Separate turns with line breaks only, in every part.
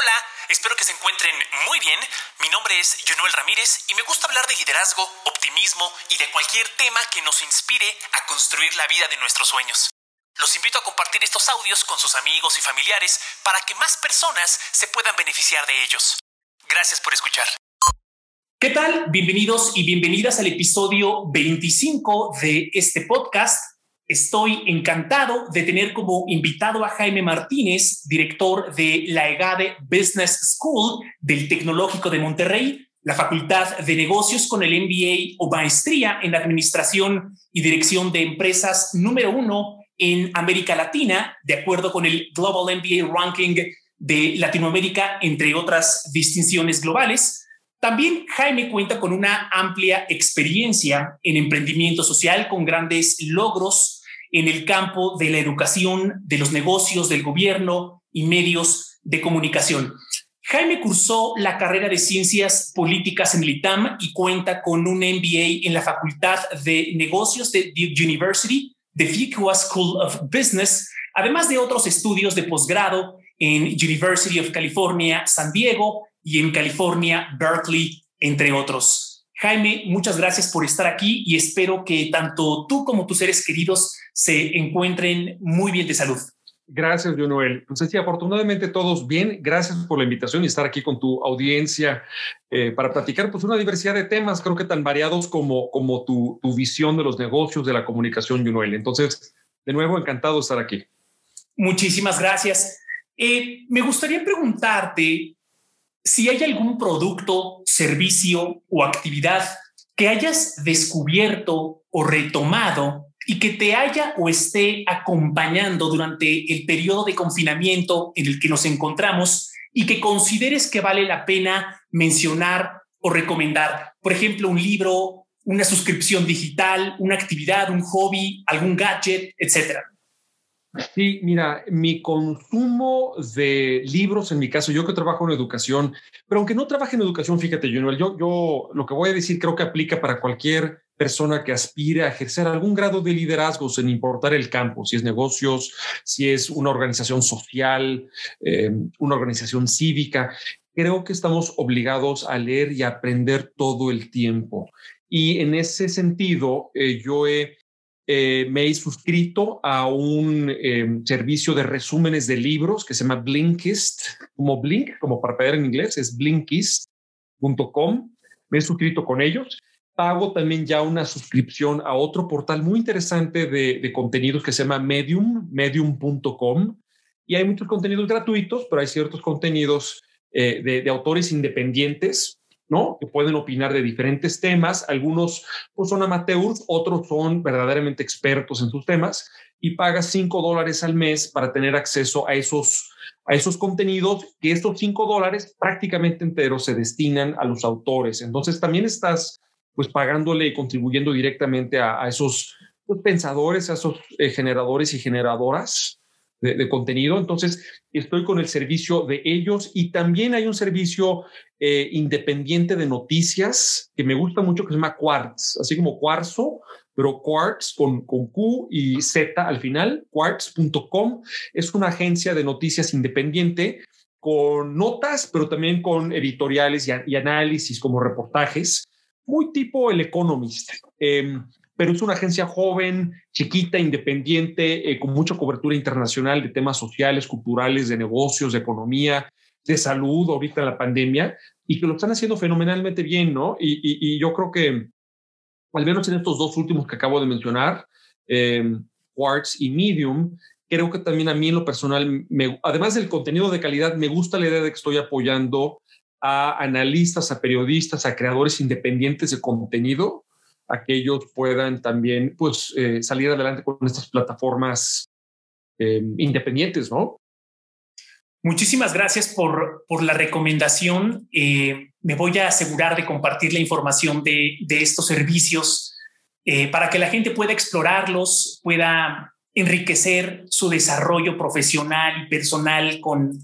Hola, espero que se encuentren muy bien. Mi nombre es Jonuel Ramírez y me gusta hablar de liderazgo, optimismo y de cualquier tema que nos inspire a construir la vida de nuestros sueños. Los invito a compartir estos audios con sus amigos y familiares para que más personas se puedan beneficiar de ellos. Gracias por escuchar. ¿Qué tal? Bienvenidos y bienvenidas al episodio 25 de este podcast Estoy encantado de tener como invitado a Jaime Martínez, director de la EGADE Business School del Tecnológico de Monterrey, la Facultad de Negocios con el MBA o maestría en Administración y Dirección de Empresas número uno en América Latina, de acuerdo con el Global MBA Ranking de Latinoamérica, entre otras distinciones globales. También Jaime cuenta con una amplia experiencia en emprendimiento social con grandes logros en el campo de la educación, de los negocios, del gobierno y medios de comunicación. Jaime cursó la carrera de Ciencias Políticas en el ITAM y cuenta con un MBA en la Facultad de Negocios de Duke University, the Fuqua School of Business, además de otros estudios de posgrado en University of California, San Diego y en California, Berkeley, entre otros. Jaime, muchas gracias por estar aquí y espero que tanto tú como tus seres queridos se encuentren muy bien de salud.
Gracias, Noel. Pues sí, afortunadamente todos bien. Gracias por la invitación y estar aquí con tu audiencia eh, para platicar pues una diversidad de temas, creo que tan variados como, como tu, tu visión de los negocios, de la comunicación, Noel. Entonces, de nuevo, encantado de estar aquí.
Muchísimas gracias. Eh, me gustaría preguntarte si hay algún producto, servicio o actividad que hayas descubierto o retomado y que te haya o esté acompañando durante el periodo de confinamiento en el que nos encontramos y que consideres que vale la pena mencionar o recomendar. Por ejemplo, un libro, una suscripción digital, una actividad, un hobby, algún gadget, etcétera.
Sí, mira, mi consumo de libros, en mi caso, yo que trabajo en educación, pero aunque no trabaje en educación, fíjate, yo, yo lo que voy a decir creo que aplica para cualquier persona que aspire a ejercer algún grado de liderazgo sin importar el campo, si es negocios, si es una organización social, eh, una organización cívica. Creo que estamos obligados a leer y aprender todo el tiempo. Y en ese sentido, eh, yo he eh, me he suscrito a un em, servicio de resúmenes de libros que se llama Blinkist, como Blink, como para pedir en inglés, es blinkist.com. Me he suscrito con ellos. Pago también ya una suscripción a otro portal muy interesante de, contenidos que se llama Medium, medium.com. Y hay muchos contenidos gratuitos, pero hay ciertos contenidos eh, de, de autores independientes ¿no? Que pueden opinar de diferentes temas. Algunos pues, son amateurs, otros son verdaderamente expertos en sus temas y pagas 5 dólares al mes para tener acceso a esos, a esos contenidos, que estos 5 dólares prácticamente enteros se destinan a los autores. Entonces también estás pues pagándole y contribuyendo directamente a, esos pues, pensadores, a esos eh, generadores y generadoras de, contenido. Entonces, estoy con el servicio de ellos y también hay un servicio eh, independiente de noticias que me gusta mucho que se llama Quartz, así como cuarzo, pero Quartz con, con Q y Z al final, quartz.com. Es una agencia de noticias independiente con notas, pero también con editoriales y, análisis como reportajes, muy tipo el Economist. Em, pero es una agencia joven, chiquita, independiente, eh, con mucha cobertura internacional de temas sociales, culturales, de negocios, de economía, de salud, ahorita en la pandemia, y que lo están haciendo fenomenalmente bien, ¿no? Y, yo creo que, al menos en estos dos últimos que acabo de mencionar, eh, Quartz y Medium, creo que también a mí en lo personal, además del contenido de calidad, me gusta la idea de que estoy apoyando a analistas, a periodistas, a creadores independientes de contenido a que ellos puedan también pues, eh, salir adelante con estas plataformas eh, independientes, ¿no?
Muchísimas gracias por, por la recomendación. Eh, me voy a asegurar de compartir la información de, de estos servicios para que la gente pueda explorarlos, pueda enriquecer su desarrollo profesional y personal con,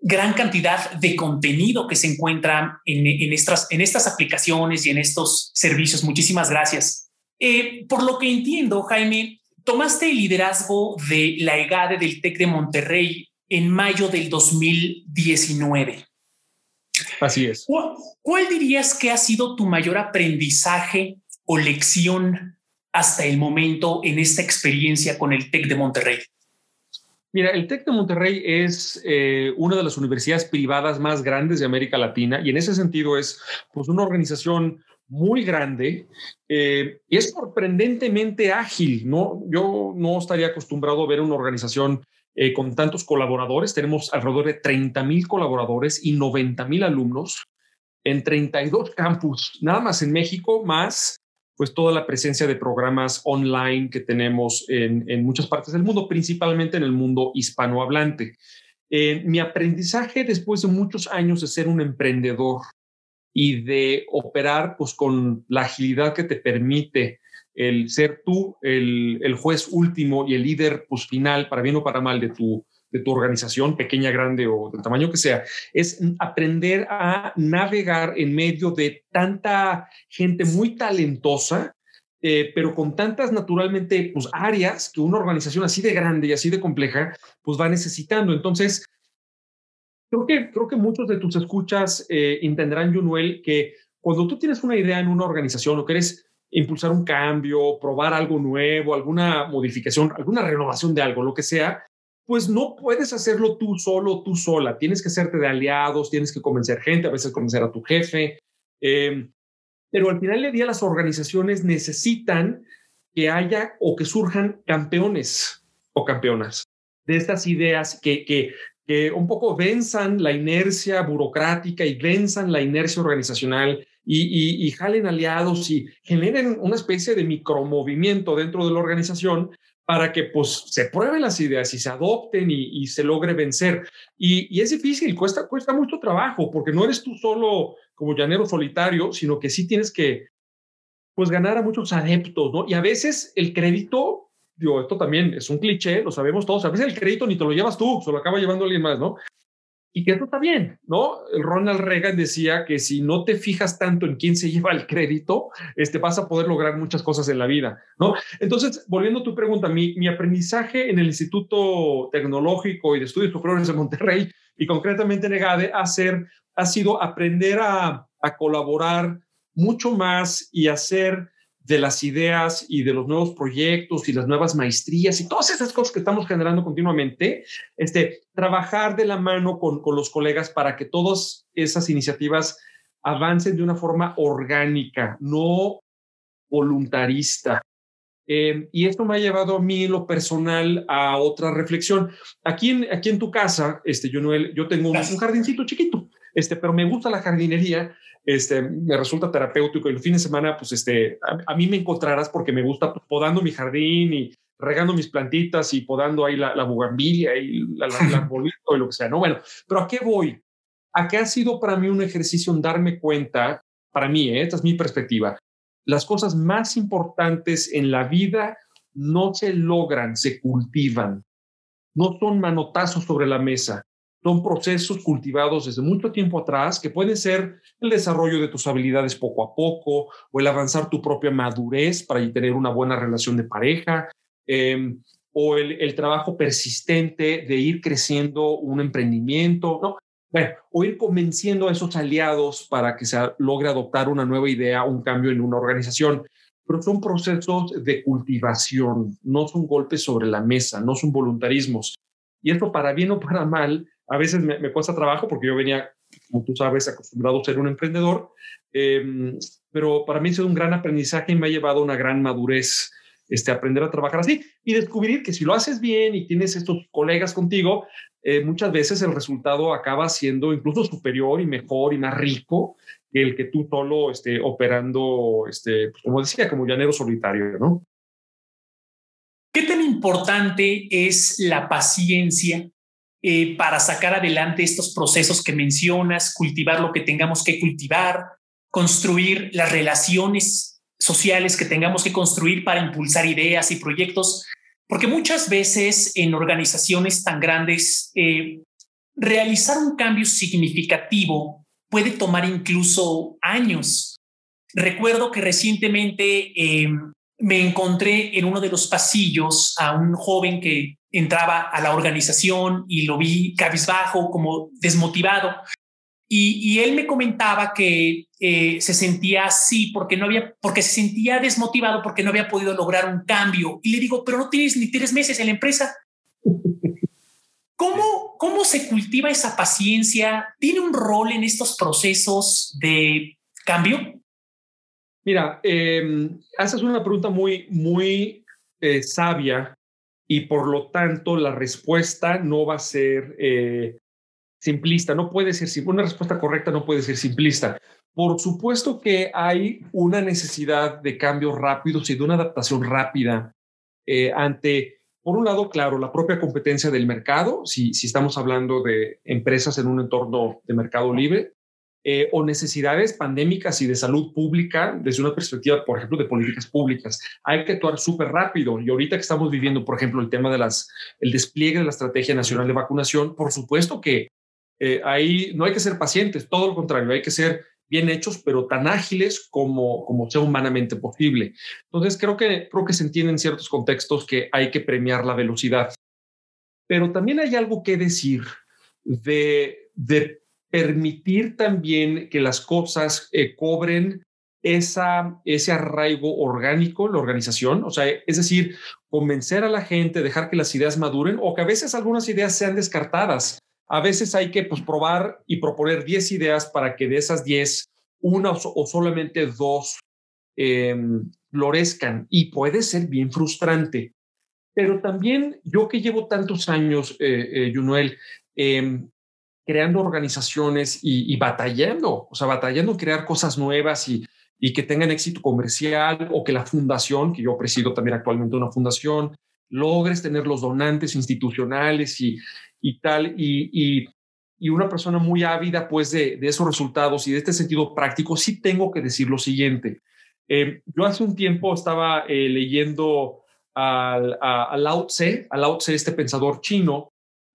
gran cantidad de contenido que se encuentra en, estas, en estas aplicaciones y en estos servicios. Muchísimas gracias. Eh, por lo que entiendo, Jaime, tomaste el liderazgo de la EGADE del TEC de Monterrey en mayo del 2019.
Así es.
¿Cuál, dirías que ha sido tu mayor aprendizaje o lección hasta el momento en esta experiencia con el TEC de Monterrey?
Mira, el TEC de Monterrey es eh, una de las universidades privadas más grandes de América Latina y en ese sentido es pues, una organización muy grande eh, y es sorprendentemente ágil. ¿no? Yo no estaría acostumbrado a ver una organización eh, con tantos colaboradores. Tenemos alrededor de 30 mil colaboradores y 90 mil alumnos en 32 campus, nada más en México, más pues toda la presencia de programas online que tenemos en, muchas partes del mundo, principalmente en el mundo hispanohablante. Eh, mi aprendizaje después de muchos años de ser un emprendedor y de operar pues con la agilidad que te permite el ser tú el, el, juez último y el líder pues, final, para bien o para mal, de tu, de tu organización, pequeña, grande o del tamaño que sea, es aprender a navegar en medio de tanta gente muy talentosa, eh, pero con tantas naturalmente pues, áreas que una organización así de grande y así de compleja pues va necesitando. Entonces, creo que, creo que muchos de tus escuchas eh, entenderán, Junuel, que cuando tú tienes una idea en una organización o quieres impulsar un cambio, probar algo nuevo, alguna modificación, alguna renovación de algo, lo que sea, pues no puedes hacerlo tú solo, tú sola. Tienes que hacerte de aliados, tienes que convencer gente, a veces convencer a tu jefe. Em, pero al final del día las organizaciones necesitan que haya o que surjan campeones o campeonas de estas ideas que, que, que un poco venzan la inercia burocrática y venzan la inercia organizacional y, y, jalen aliados y generen una especie de micromovimiento dentro de la organización para que pues se prueben las ideas y se adopten y, se logre vencer. Y, es difícil, cuesta, cuesta mucho trabajo, porque no eres tú solo como llanero solitario, sino que sí tienes que pues ganar a muchos adeptos, ¿no? Y a veces el crédito, digo, esto también es un cliché, lo sabemos todos, a veces el crédito ni te lo llevas tú, se lo acaba llevando alguien más, ¿no? Y que eso está bien, ¿no? Ronald Reagan decía que si no te fijas tanto en quién se lleva el crédito, este, vas a poder lograr muchas cosas en la vida, ¿no? Entonces, volviendo a tu pregunta, mi, mi aprendizaje en el Instituto Tecnológico y de Estudios Superiores de Monterrey y concretamente en EGADE ha, ha sido aprender a, a colaborar mucho más y hacer de las ideas y de los nuevos proyectos y las nuevas maestrías y todas esas cosas que estamos generando continuamente, este, trabajar de la mano con, con los colegas para que todas esas iniciativas avancen de una forma orgánica, no voluntarista. Eh, y esto me ha llevado a mí, lo personal, a otra reflexión. Aquí en, aquí en tu casa, este, yo, yo tengo un, un jardincito chiquito, este, pero me gusta la jardinería este, me resulta terapéutico y el fin de semana, pues este, a, mí me encontrarás porque me gusta podando mi jardín y regando mis plantitas y podando ahí la, la bugambilia y la, la, y lo que sea, ¿no? Bueno, pero ¿a qué voy? ¿A qué ha sido para mí un ejercicio en darme cuenta, para mí, ¿eh? esta es mi perspectiva, las cosas más importantes en la vida no se logran, se cultivan, no son manotazos sobre la mesa, son procesos cultivados desde mucho tiempo atrás que pueden ser el desarrollo de tus habilidades poco a poco o el avanzar tu propia madurez para tener una buena relación de pareja em, o el, trabajo persistente de ir creciendo un emprendimiento, ¿no? Bueno, o ir convenciendo a esos aliados para que se logre adoptar una nueva idea, un cambio en una organización. Pero son procesos de cultivación, no son golpes sobre la mesa, no son voluntarismos. Y esto para bien o para mal a veces me, cuesta trabajo porque yo venía, como tú sabes, acostumbrado a ser un emprendedor, em, pero para mí ha sido un gran aprendizaje y me ha llevado a una gran madurez este, aprender a trabajar así y descubrir que si lo haces bien y tienes estos colegas contigo, eh, muchas veces el resultado acaba siendo incluso superior y mejor y más rico que el que tú solo esté operando, este, pues, como decía, como llanero solitario, ¿no?
¿Qué tan importante es la paciencia eh, para sacar adelante estos procesos que mencionas, cultivar lo que tengamos que cultivar, construir las relaciones sociales que tengamos que construir para impulsar ideas y proyectos, porque muchas veces en organizaciones tan grandes, eh, realizar un cambio significativo puede tomar incluso años. Recuerdo que recientemente em, me encontré en uno de los pasillos a un joven que entraba a la organización y lo vi cabizbajo, como desmotivado. Y, él me comentaba que eh, se sentía así porque no había, porque se sentía desmotivado porque no había podido lograr un cambio. Y le digo, pero no tienes ni tres meses en la empresa. ¿Cómo, ¿Cómo se cultiva esa paciencia? ¿Tiene un rol en estos procesos de cambio?
Mira, eh, haces una pregunta muy, muy eh, sabia y por lo tanto la respuesta no va a ser eh, simplista, no puede ser una respuesta correcta no puede ser simplista. Por supuesto que hay una necesidad de cambios rápidos y de una adaptación rápida eh, ante, por un lado, claro, la propia competencia del mercado, si, si estamos hablando de empresas en un entorno de mercado libre, eh, o necesidades pandémicas y de salud pública desde una perspectiva, por ejemplo, de políticas públicas. Hay que actuar súper rápido y ahorita que estamos viviendo, por ejemplo, el tema de las, el despliegue de la Estrategia Nacional de Vacunación, por supuesto que eh, ahí no hay que ser pacientes, todo lo contrario, hay que ser bien hechos, pero tan ágiles como, como sea humanamente posible. Entonces, creo que, creo que se entiende en ciertos contextos que hay que premiar la velocidad. Pero también hay algo que decir de, de permitir también que las cosas eh, cobren esa, ese arraigo orgánico la organización, o sea, es decir, convencer a la gente, dejar que las ideas maduren o que a veces algunas ideas sean descartadas a veces hay que pues, probar y proponer 10 ideas para que de esas 10, una o, solamente dos em, florezcan y puede ser bien frustrante. Pero también yo que llevo tantos años, eh, eh em, creando organizaciones y, batallando, o sea, batallando crear cosas nuevas y, que tengan éxito comercial o que la fundación, que yo presido también actualmente una fundación, logres tener los donantes institucionales y, y tal, y, y, una persona muy ávida pues de, esos resultados y de este sentido práctico, sí tengo que decir lo siguiente. Eh, yo hace un tiempo estaba eh, leyendo al, a, Lao Tse, a Lao Tse, este pensador chino,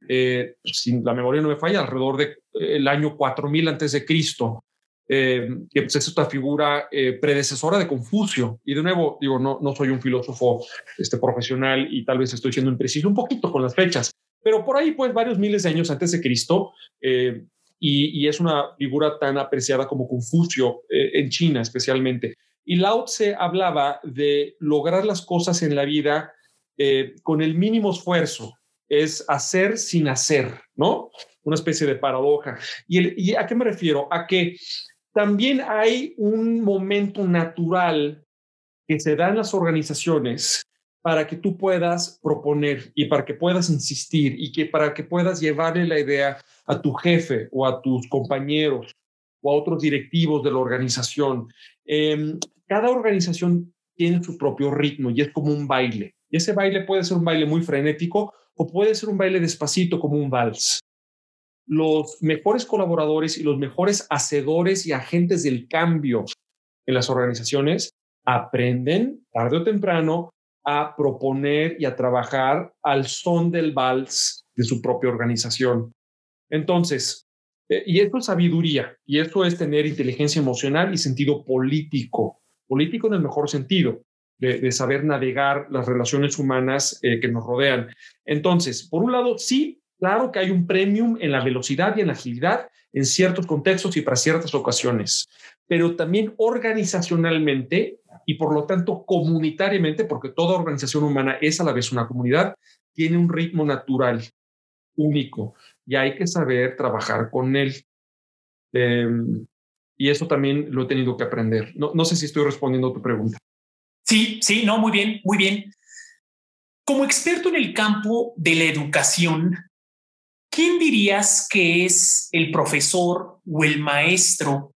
eh, sin la memoria no me falla, alrededor del el año 4000 antes de Cristo, eh, que pues, es esta figura predecesora de Confucio. Y de nuevo, digo, no, no soy un filósofo este, profesional y tal vez estoy siendo impreciso un poquito con las fechas, pero por ahí, pues, varios miles de años antes de Cristo, eh, y, es una figura tan apreciada como Confucio eh, en China especialmente. Y Lao Tse hablaba de lograr las cosas en la vida eh, con el mínimo esfuerzo, es hacer sin hacer, ¿no? Una especie de paradoja. ¿Y, ¿Y a qué me refiero? A que también hay un momento natural que se da en las organizaciones para que tú puedas proponer y para que puedas insistir y que para que puedas llevarle la idea a tu jefe o a tus compañeros o a otros directivos de la organización. Em, cada organización tiene su propio ritmo y es como un baile. Y ese baile puede ser un baile muy frenético o puede ser un baile despacito como un vals. Los mejores colaboradores y los mejores hacedores y agentes del cambio en las organizaciones aprenden tarde o temprano a proponer y a trabajar al son del vals de su propia organización. Entonces, eh, y eso es sabiduría, y eso es tener inteligencia emocional y sentido político, político en el mejor sentido, de, saber navegar las relaciones humanas eh, que nos rodean. Entonces, por un lado, sí, claro que hay un premium en la velocidad y en la agilidad en ciertos contextos y para ciertas ocasiones, pero también organizacionalmente y por lo tanto comunitariamente, porque toda organización humana es a la vez una comunidad, tiene un ritmo natural único y hay que saber trabajar con él. Em, y eso también lo he tenido que aprender. No, no sé si estoy respondiendo a tu pregunta.
Sí, sí, no, muy bien, muy bien. Como experto en el campo de la educación, ¿quién dirías que es el profesor o el maestro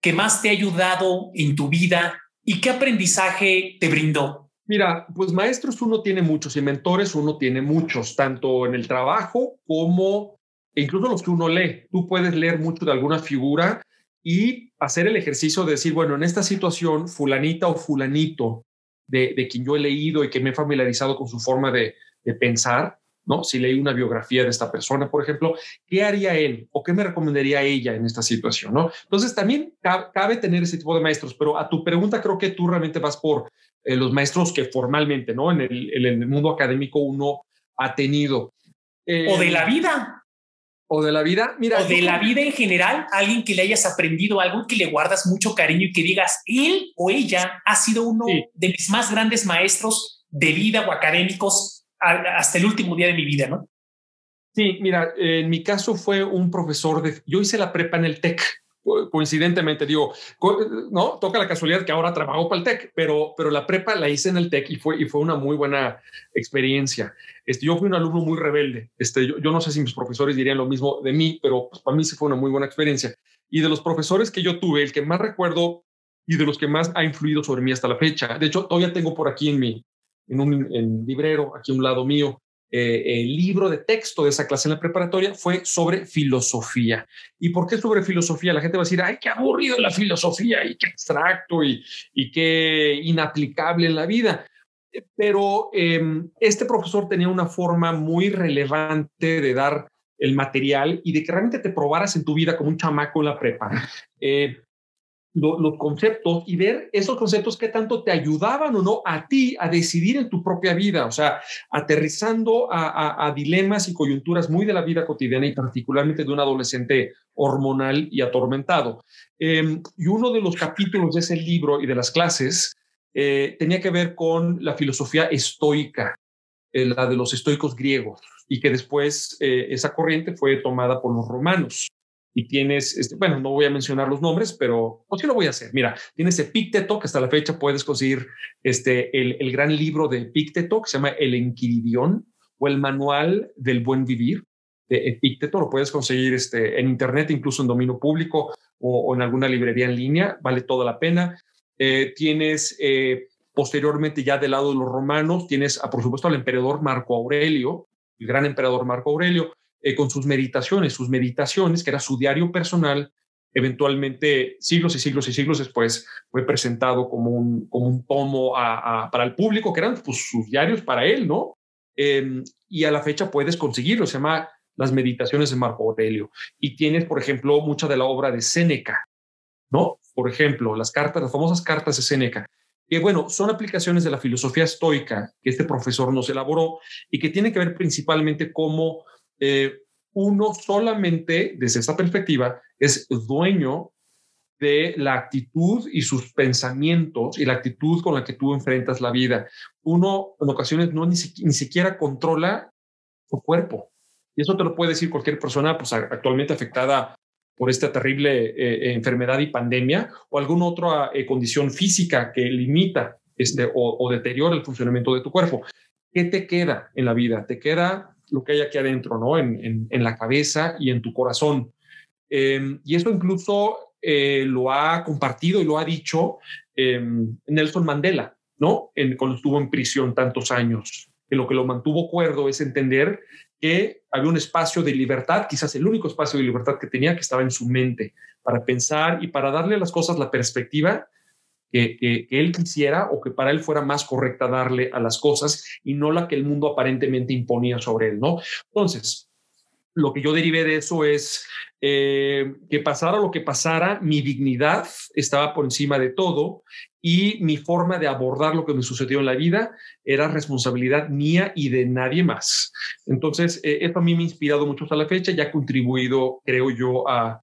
que más te ha ayudado en tu vida ¿Y qué aprendizaje te brindó?
Mira, pues maestros uno tiene muchos y mentores uno tiene muchos, tanto en el trabajo como incluso los que uno lee. Tú puedes leer mucho de alguna figura y hacer el ejercicio de decir, bueno, en esta situación, fulanita o fulanito de, quien yo he leído y que me he familiarizado con su forma de, pensar, ¿no? Si leí una biografía de esta persona, por ejemplo, ¿qué haría él o qué me recomendaría ella en esta situación, ¿no? Entonces también cabe tener ese tipo de maestros, pero a tu pregunta creo que tú realmente vas por eh, los maestros que formalmente, ¿no? En el, en el, mundo académico uno ha tenido.
o de la vida.
O de la vida, mira.
O de la vida en general, alguien que le hayas aprendido algo que le guardas mucho cariño y que digas, él o ella ha sido uno de mis más grandes maestros de vida o académicos hasta el último día de mi vida, ¿no?
Sí, mira, en mi caso fue un profesor de, yo hice la prepa en el TEC, coincidentemente, digo, no, toca la casualidad que ahora trabajo para el TEC, pero, pero la prepa la hice en el TEC y fue, y fue una muy buena experiencia. Este, yo fui un alumno muy rebelde. Este, yo, no sé si mis profesores dirían lo mismo de mí, pero pues, para mí sí fue una muy buena experiencia. Y de los profesores que yo tuve, el que más recuerdo y de los que más ha influido sobre mí hasta la fecha, de hecho, todavía tengo por aquí en mi, en un en librero, aquí a un lado mío, eh, el libro de texto de esa clase en la preparatoria fue sobre filosofía. ¿Y por qué sobre filosofía? La gente va a decir, ay, qué aburrido la filosofía y qué abstracto y, y qué inaplicable en la vida. Pero em, este profesor tenía una forma muy relevante de dar el material y de que realmente te probaras en tu vida como un chamaco en la prepa. Eh, los conceptos y ver esos conceptos que tanto te ayudaban o no a ti a decidir en tu propia vida, o sea, aterrizando a, dilemas y coyunturas muy de la vida cotidiana y particularmente de un adolescente hormonal y atormentado. Em, y uno de los capítulos de ese libro y de las clases eh, tenía que ver con la filosofía estoica, eh, la de los estoicos griegos, y que después eh, esa corriente fue tomada por los romanos y tienes, este, bueno, no voy a mencionar los nombres, pero pues sí lo voy a hacer. Mira, tienes Epicteto, que hasta la fecha puedes conseguir este, el, el gran libro de Epicteto, que se llama El Enquiridión o el Manual del Buen Vivir de Epicteto. Lo puedes conseguir este, en Internet, incluso en dominio público o, en alguna librería en línea. Vale toda la pena. Eh, tienes eh, posteriormente, ya del lado de los romanos, tienes, a, por supuesto, al emperador Marco Aurelio, el gran emperador Marco Aurelio, eh, con sus meditaciones, sus meditaciones, que era su diario personal, eventualmente siglos y siglos y siglos después fue presentado como un, como un tomo para el público, que eran pues, sus diarios para él, ¿no? Em, y a la fecha puedes conseguirlo, se llama Las Meditaciones de Marco Aurelio. Y tienes, por ejemplo, mucha de la obra de Séneca, ¿no? Por ejemplo, las cartas, las famosas cartas de Séneca, que bueno, son aplicaciones de la filosofía estoica que este profesor nos elaboró y que tiene que ver principalmente cómo eh, uno solamente desde esa perspectiva es dueño de la actitud y sus pensamientos y la actitud con la que tú enfrentas la vida. Uno en ocasiones no ni, siquiera controla su cuerpo. Y eso te lo puede decir cualquier persona pues, actualmente afectada por esta terrible eh, eh, enfermedad y pandemia o alguna otra condición física que limita este, o, o deteriora el funcionamiento de tu cuerpo. ¿Qué te queda en la vida? Te queda lo que hay aquí adentro, ¿no? En, la cabeza y en tu corazón. Em, y esto incluso eh, lo ha compartido y lo ha dicho em, Nelson Mandela, ¿no? En, cuando estuvo en prisión tantos años. Que lo que lo mantuvo cuerdo es entender que había un espacio de libertad, quizás el único espacio de libertad que tenía, que estaba en su mente, para pensar y para darle a las cosas la perspectiva que, él quisiera o que para él fuera más correcta darle a las cosas y no la que el mundo aparentemente imponía sobre él, ¿no? Entonces, lo que yo derivé de eso es eh, que pasara lo que pasara, mi dignidad estaba por encima de todo y mi forma de abordar lo que me sucedió en la vida era responsabilidad mía y de nadie más. Entonces, eh, esto a mí me ha inspirado mucho hasta la fecha y ha contribuido, creo yo, a,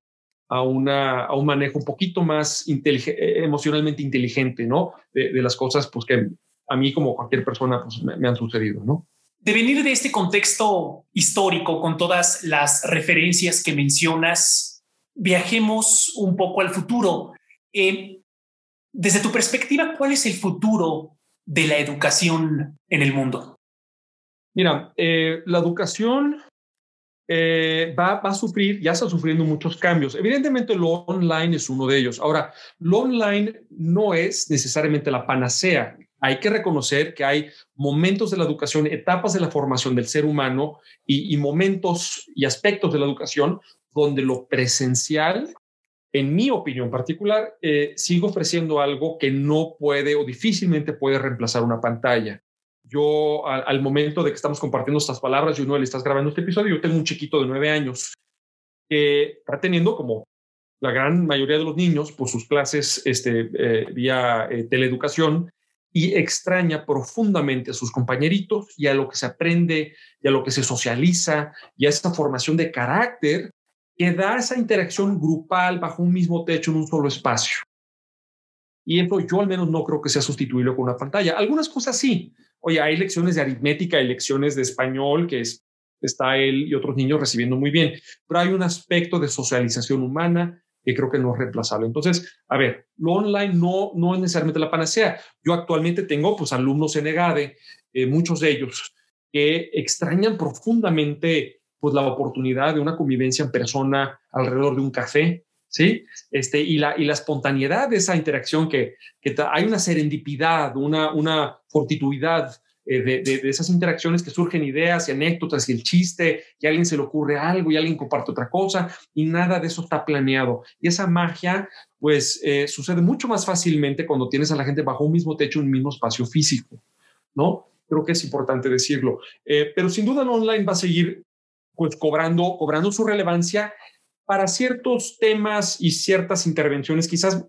a, una, a un manejo un poquito más eh, emocionalmente inteligente, ¿no? De, las cosas pues, que a mí como cualquier persona pues, me, han sucedido, ¿no?
De venir de este contexto histórico con todas las referencias que mencionas, viajemos un poco al futuro. Eh, desde tu perspectiva, ¿cuál es el futuro de la educación en el mundo?
Mira, eh, la educación eh, va, a sufrir, ya está sufriendo muchos cambios. Evidentemente lo online es uno de ellos. Ahora, lo online no es necesariamente la panacea. Hay que reconocer que hay momentos de la educación, etapas de la formación del ser humano y, momentos y aspectos de la educación donde lo presencial, en mi opinión particular, eh, sigue ofreciendo algo que no puede o difícilmente puede reemplazar una pantalla. yo al, momento de que estamos compartiendo estas palabras, yo no le estás grabando este episodio, yo tengo un chiquito de nueve años que está teniendo como la gran mayoría de los niños por sus clases este, eh, vía eh, teleeducación y extraña profundamente a sus compañeritos y a lo que se aprende y a lo que se socializa y a esta formación de carácter que da esa interacción grupal bajo un mismo techo en un solo espacio. Y eso yo al menos no creo que sea sustituible con una pantalla. Algunas cosas sí. Oye, hay lecciones de aritmética, hay lecciones de español que es, está él y otros niños recibiendo muy bien, pero hay un aspecto de socialización humana que creo que no es reemplazable. Entonces, a ver, lo online no, no es necesariamente la panacea. Yo actualmente tengo pues alumnos en EGADE, eh, muchos de ellos, que extrañan profundamente pues la oportunidad de una convivencia en persona alrededor de un café, ¿sí? Este, y, la, y la espontaneidad de esa interacción que, que hay una serendipidad, una, una fortituidad eh, de, esas interacciones que surgen ideas y anécdotas y el chiste, y a alguien se le ocurre algo y alguien comparte otra cosa, y nada de eso está planeado. Y esa magia, pues, eh, sucede mucho más fácilmente cuando tienes a la gente bajo un mismo techo, un mismo espacio físico, ¿no? Creo que es importante decirlo. Eh, pero sin duda el online va a seguir, pues, cobrando, cobrando su relevancia para ciertos temas y ciertas intervenciones quizás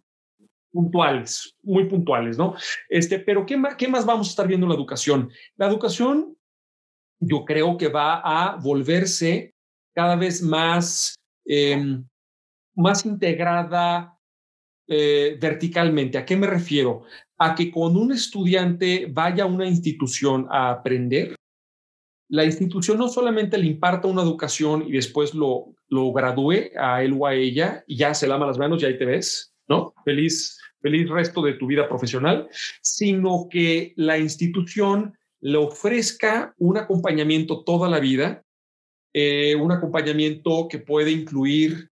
puntuales, muy puntuales, ¿no? Este, pero ¿qué más, ¿qué más vamos a estar viendo en la educación? La educación yo creo que va a volverse cada vez más, em, más integrada eh, verticalmente. ¿A qué me refiero? A que cuando un estudiante vaya a una institución a aprender, la institución no solamente le imparta una educación y después lo, lo gradúe a él o a ella y ya se lama las manos y ahí te ves, ¿no? Feliz feliz resto de tu vida profesional, sino que la institución le ofrezca un acompañamiento toda la vida, eh, un acompañamiento que puede incluir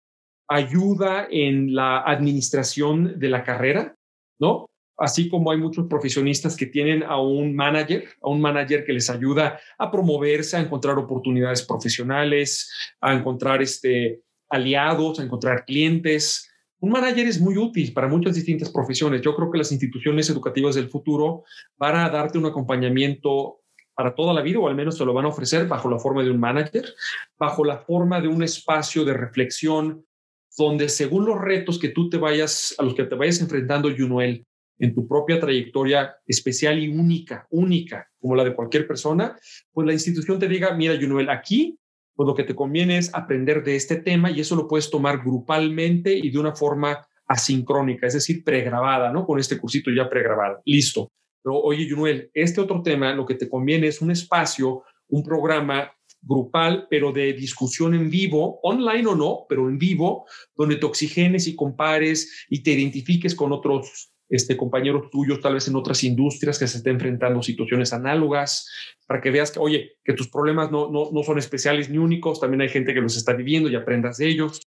ayuda en la administración de la carrera, ¿no? Así como hay muchos profesionistas que tienen a un manager, a un manager que les ayuda a promoverse, a encontrar oportunidades profesionales, a encontrar este, aliados, a encontrar clientes, un manager es muy útil para muchas distintas profesiones. Yo creo que las instituciones educativas del futuro van a darte un acompañamiento para toda la vida, o al menos te lo van a ofrecer bajo la forma de un manager, bajo la forma de un espacio de reflexión, donde según los retos que tú te vayas, a los que te vayas enfrentando, Junuel, en tu propia trayectoria especial y única, única, como la de cualquier persona, pues la institución te diga, mira, Junuel, aquí pues lo que te conviene es aprender de este tema y eso lo puedes tomar grupalmente y de una forma asincrónica, es decir, pregrabada, ¿no? Con este cursito ya pregrabado. Listo. Pero oye, Junuel, este otro tema, lo que te conviene es un espacio, un programa grupal, pero de discusión en vivo, online o no, pero en vivo, donde te oxigenes y compares y te identifiques con otros este, compañeros tuyos, tal vez en otras industrias que se estén enfrentando situaciones análogas, para que veas que, oye, que tus problemas no, no, no son especiales ni únicos, también hay gente que los está viviendo y aprendas de ellos.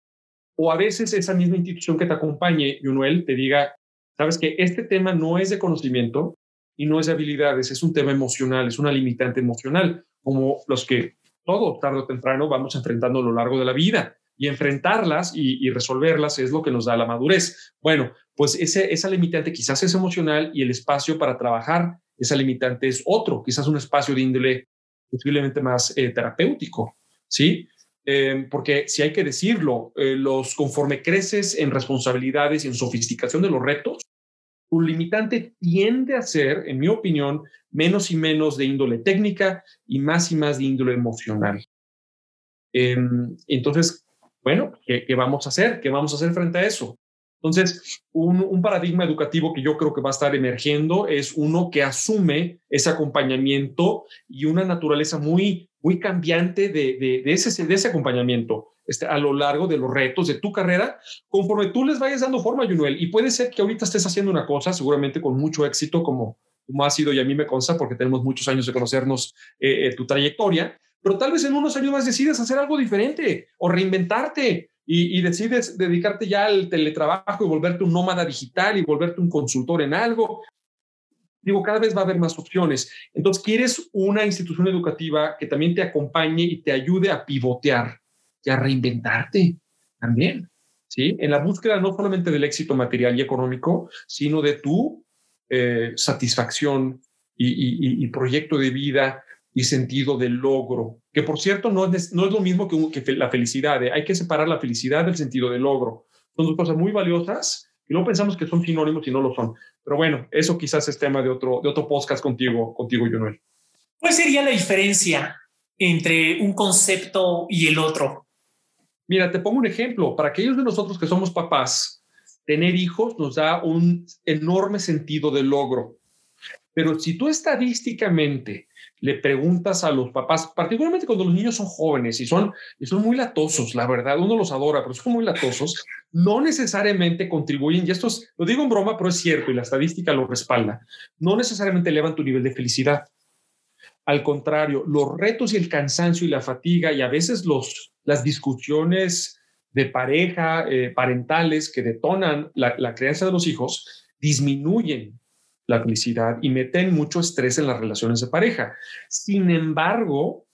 O a veces esa misma institución que te acompañe, Yunuel, te diga, sabes que este tema no es de conocimiento y no es de habilidades, es un tema emocional, es una limitante emocional, como los que todo tarde o temprano vamos enfrentando a lo largo de la vida y enfrentarlas y, resolverlas es lo que nos da la madurez. Bueno, pues ese, esa limitante quizás es emocional y el espacio para trabajar esa limitante es otro, quizás un espacio de índole posiblemente más eh, terapéutico, ¿sí? Eh, porque si hay que decirlo, eh, los conforme creces en responsabilidades y en sofisticación de los retos, tu limitante tiende a ser, en mi opinión, menos y menos de índole técnica y más y más de índole emocional. Em, entonces, bueno, ¿qué, vamos a hacer? ¿Qué vamos a hacer frente a eso? Entonces, un, paradigma educativo que yo creo que va a estar emergiendo es uno que asume ese acompañamiento y una naturaleza muy, muy cambiante de, de, ese, de ese acompañamiento este, a lo largo de los retos de tu carrera, conforme tú les vayas dando forma, Junuel. Y puede ser que ahorita estés haciendo una cosa, seguramente con mucho éxito, como, como ha sido y a mí me consta, porque tenemos muchos años de conocernos eh, eh, tu trayectoria, pero tal vez en unos años más decides hacer algo diferente o reinventarte y, decides dedicarte ya al teletrabajo y volverte un nómada digital y volverte un consultor en algo. Digo, cada vez va a haber más opciones. Entonces, quieres una institución educativa que también te acompañe y te ayude a pivotear y a reinventarte también, ¿sí? En la búsqueda no solamente del éxito material y económico, sino de tu eh, satisfacción y, proyecto de vida y sentido de logro, que por cierto no es, no es lo mismo que, que la felicidad, ¿eh? hay que separar la felicidad del sentido de logro. Son dos cosas muy valiosas y luego pensamos que son sinónimos y no lo son. Pero bueno, eso quizás es tema de otro, de otro podcast contigo, contigo, Jonuel.
¿Cuál sería la diferencia entre un concepto y el otro?
Mira, te pongo un ejemplo. Para aquellos de nosotros que somos papás, tener hijos nos da un enorme sentido de logro. Pero si tú estadísticamente le preguntas a los papás, particularmente cuando los niños son jóvenes y son, son muy latosos, la verdad, uno los adora, pero son muy latosos, no necesariamente contribuyen, y esto lo digo en broma, pero es cierto y la estadística lo respalda, no necesariamente elevan tu nivel de felicidad. Al contrario, los retos y el cansancio y la fatiga y a veces los, las discusiones de pareja, eh, parentales que detonan la, la crianza de los hijos, disminuyen la felicidad y meten mucho estrés en las relaciones de pareja. Sin embargo,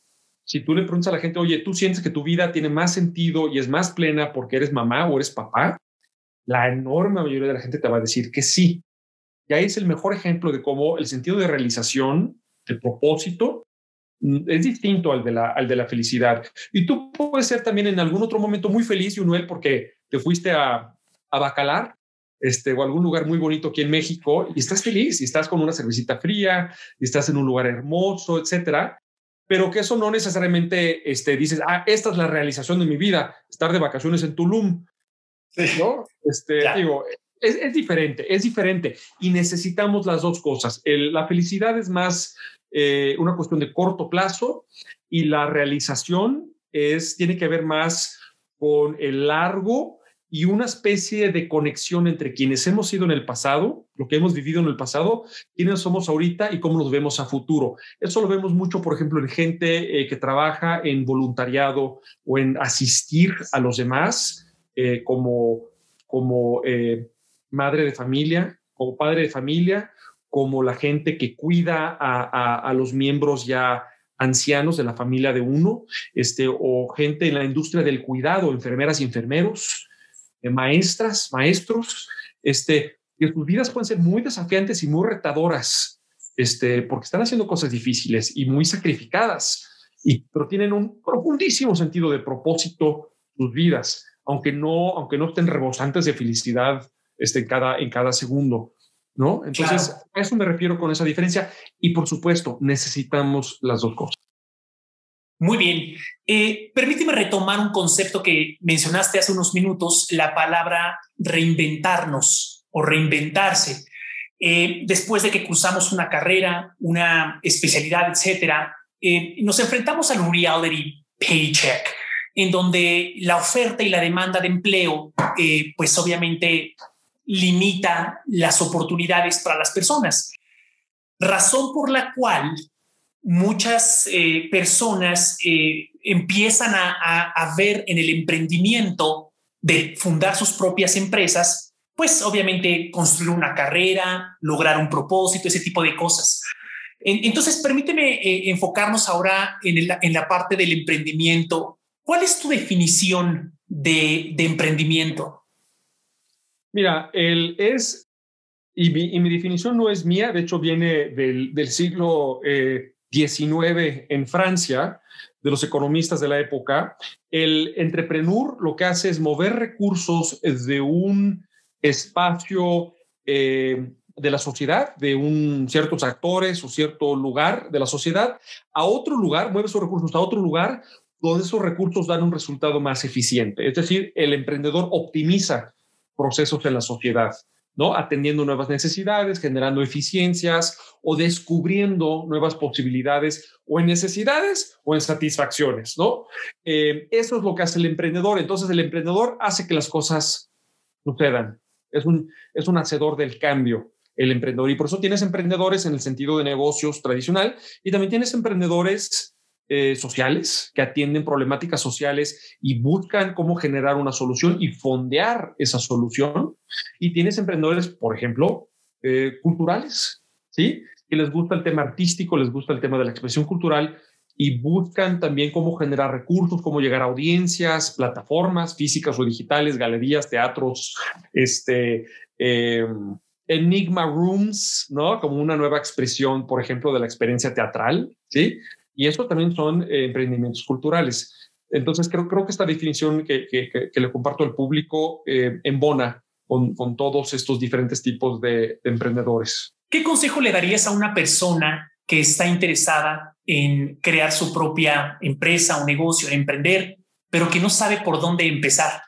si tú le preguntas a la gente, oye, ¿tú sientes que tu vida tiene más sentido y es más plena porque eres mamá o eres papá? La enorme mayoría de la gente te va a decir que sí. Y ahí es el mejor ejemplo de cómo el sentido de realización, de propósito, mm, es distinto al de la, al de la felicidad. Y tú puedes ser también en algún otro momento muy feliz, Unuel, porque te fuiste a, a Bacalar este, o algún lugar muy bonito aquí en México y estás feliz y estás con una cervecita fría y estás en un lugar hermoso, etcétera. Pero que eso no necesariamente este, dices, ah, esta es la realización de mi vida, estar de vacaciones en Tulum. ¿No? Este, digo, es, diferente, es diferente y necesitamos las dos cosas. la felicidad es más eh, una cuestión de corto plazo y la realización es, tiene que ver más con el largo y una especie de conexión entre quienes hemos sido en el pasado, lo que hemos vivido en el pasado, quiénes somos ahorita y cómo nos vemos a futuro. Eso lo vemos mucho, por ejemplo, en gente eh, que trabaja en voluntariado o en asistir a los demás eh, como, como eh, madre de familia, como padre de familia, como la gente que cuida a, a los miembros ya ancianos de la familia de uno, este, o gente en la industria del cuidado, enfermeras y enfermeros, maestras, maestros, este, que sus vidas pueden ser muy desafiantes y muy retadoras, este, porque están haciendo cosas difíciles y muy sacrificadas, y, pero tienen un profundísimo sentido de propósito sus vidas, aunque no, aunque no estén rebosantes de felicidad este, en, cada, en cada segundo. ¿No? Entonces, a eso me refiero con esa diferencia. Y por supuesto, necesitamos las dos cosas.
Muy bien. Eh, permíteme retomar un concepto que mencionaste hace unos minutos, la palabra reinventarnos o reinventarse. Eh, después de que cursamos una carrera, una especialidad, etcétera, eh, nos enfrentamos al reality paycheck, en donde la oferta y la demanda de empleo, pues obviamente limita las oportunidades para las personas. Razón por la cual muchas eh, personas eh, empiezan a, ver en el emprendimiento de fundar sus propias empresas, pues obviamente construir una carrera, lograr un propósito, ese tipo de cosas. entonces, permíteme eh, enfocarnos ahora en, la parte del emprendimiento. ¿Cuál es tu definición de, emprendimiento?
Mira, el es, y mi, definición no es mía, de hecho viene del, del siglo 19 en Francia, de los economistas de la época, el entrepreneur lo que hace es mover recursos de un espacio eh, de la sociedad, de un, ciertos actores o cierto lugar de la sociedad, a otro lugar, mueve esos recursos a otro lugar donde esos recursos dan un resultado más eficiente. Es decir, el emprendedor optimiza procesos en la sociedad. ¿No? Atendiendo nuevas necesidades, generando eficiencias o descubriendo nuevas posibilidades o en necesidades o en satisfacciones, ¿no? Eh, eso es lo que hace el emprendedor. Entonces, el emprendedor hace que las cosas sucedan. Es un, es un hacedor del cambio el emprendedor. Y por eso tienes emprendedores en el sentido de negocios tradicional y también tienes emprendedores eh, sociales que atienden problemáticas sociales y buscan cómo generar una solución y fondear esa solución. Y tienes emprendedores, por ejemplo, eh, culturales, ¿sí? Que les gusta el tema artístico, les gusta el tema de la expresión cultural y buscan también cómo generar recursos, cómo llegar a audiencias, plataformas físicas o digitales, galerías, teatros, este, em, Enigma Rooms, ¿no? Como una nueva expresión, por ejemplo, de la experiencia teatral, ¿sí? Y esto también son eh, emprendimientos culturales. Entonces, creo, creo que esta definición que, que, le comparto al público eh, embona con, con, todos estos diferentes tipos de, de emprendedores.
¿Qué consejo le darías a una persona que está interesada en crear su propia empresa o negocio, emprender, pero que no sabe por dónde empezar?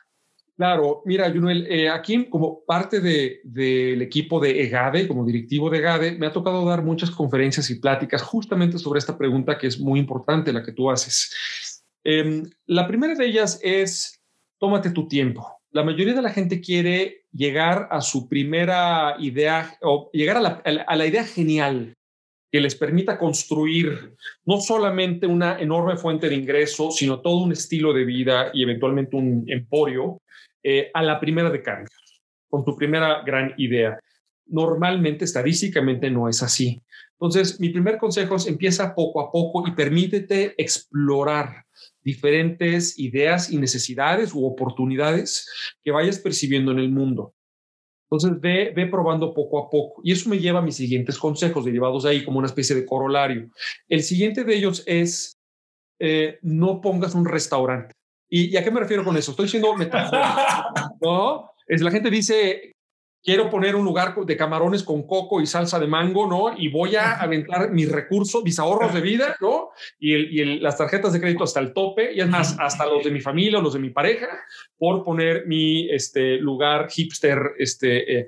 Claro, mira, Junel, eh, aquí como parte del de, equipo de EGADE, como directivo de EGADE, me ha tocado dar muchas conferencias y pláticas justamente sobre esta pregunta que es muy importante, la que tú haces. Em, la primera de ellas es, tómate tu tiempo. La mayoría de la gente quiere llegar a su primera idea o llegar a la, a la idea genial, que les permita construir no solamente una enorme fuente de ingresos, sino todo un estilo de vida y eventualmente un emporio eh, a la primera de cambio, con tu primera gran idea. Normalmente, estadísticamente, no es así. Entonces, mi primer consejo es empieza poco a poco y permítete explorar diferentes ideas y necesidades u oportunidades que vayas percibiendo en el mundo. Entonces, ve, probando poco a poco. Y eso me lleva a mis siguientes consejos, derivados de ahí como una especie de corolario. El siguiente de ellos es, eh, no pongas un restaurante. ¿Y, a qué me refiero con eso? Estoy diciendo metáfora, ¿no? Es, la gente dice, quiero poner un lugar de camarones con coco y salsa de mango, ¿no? Y voy a aventar mis recursos, mis ahorros de vida, ¿no? Y, y las tarjetas de crédito hasta el tope, y es más, hasta los de mi familia o los de mi pareja, por poner mi este, lugar hipster. Este,
eh.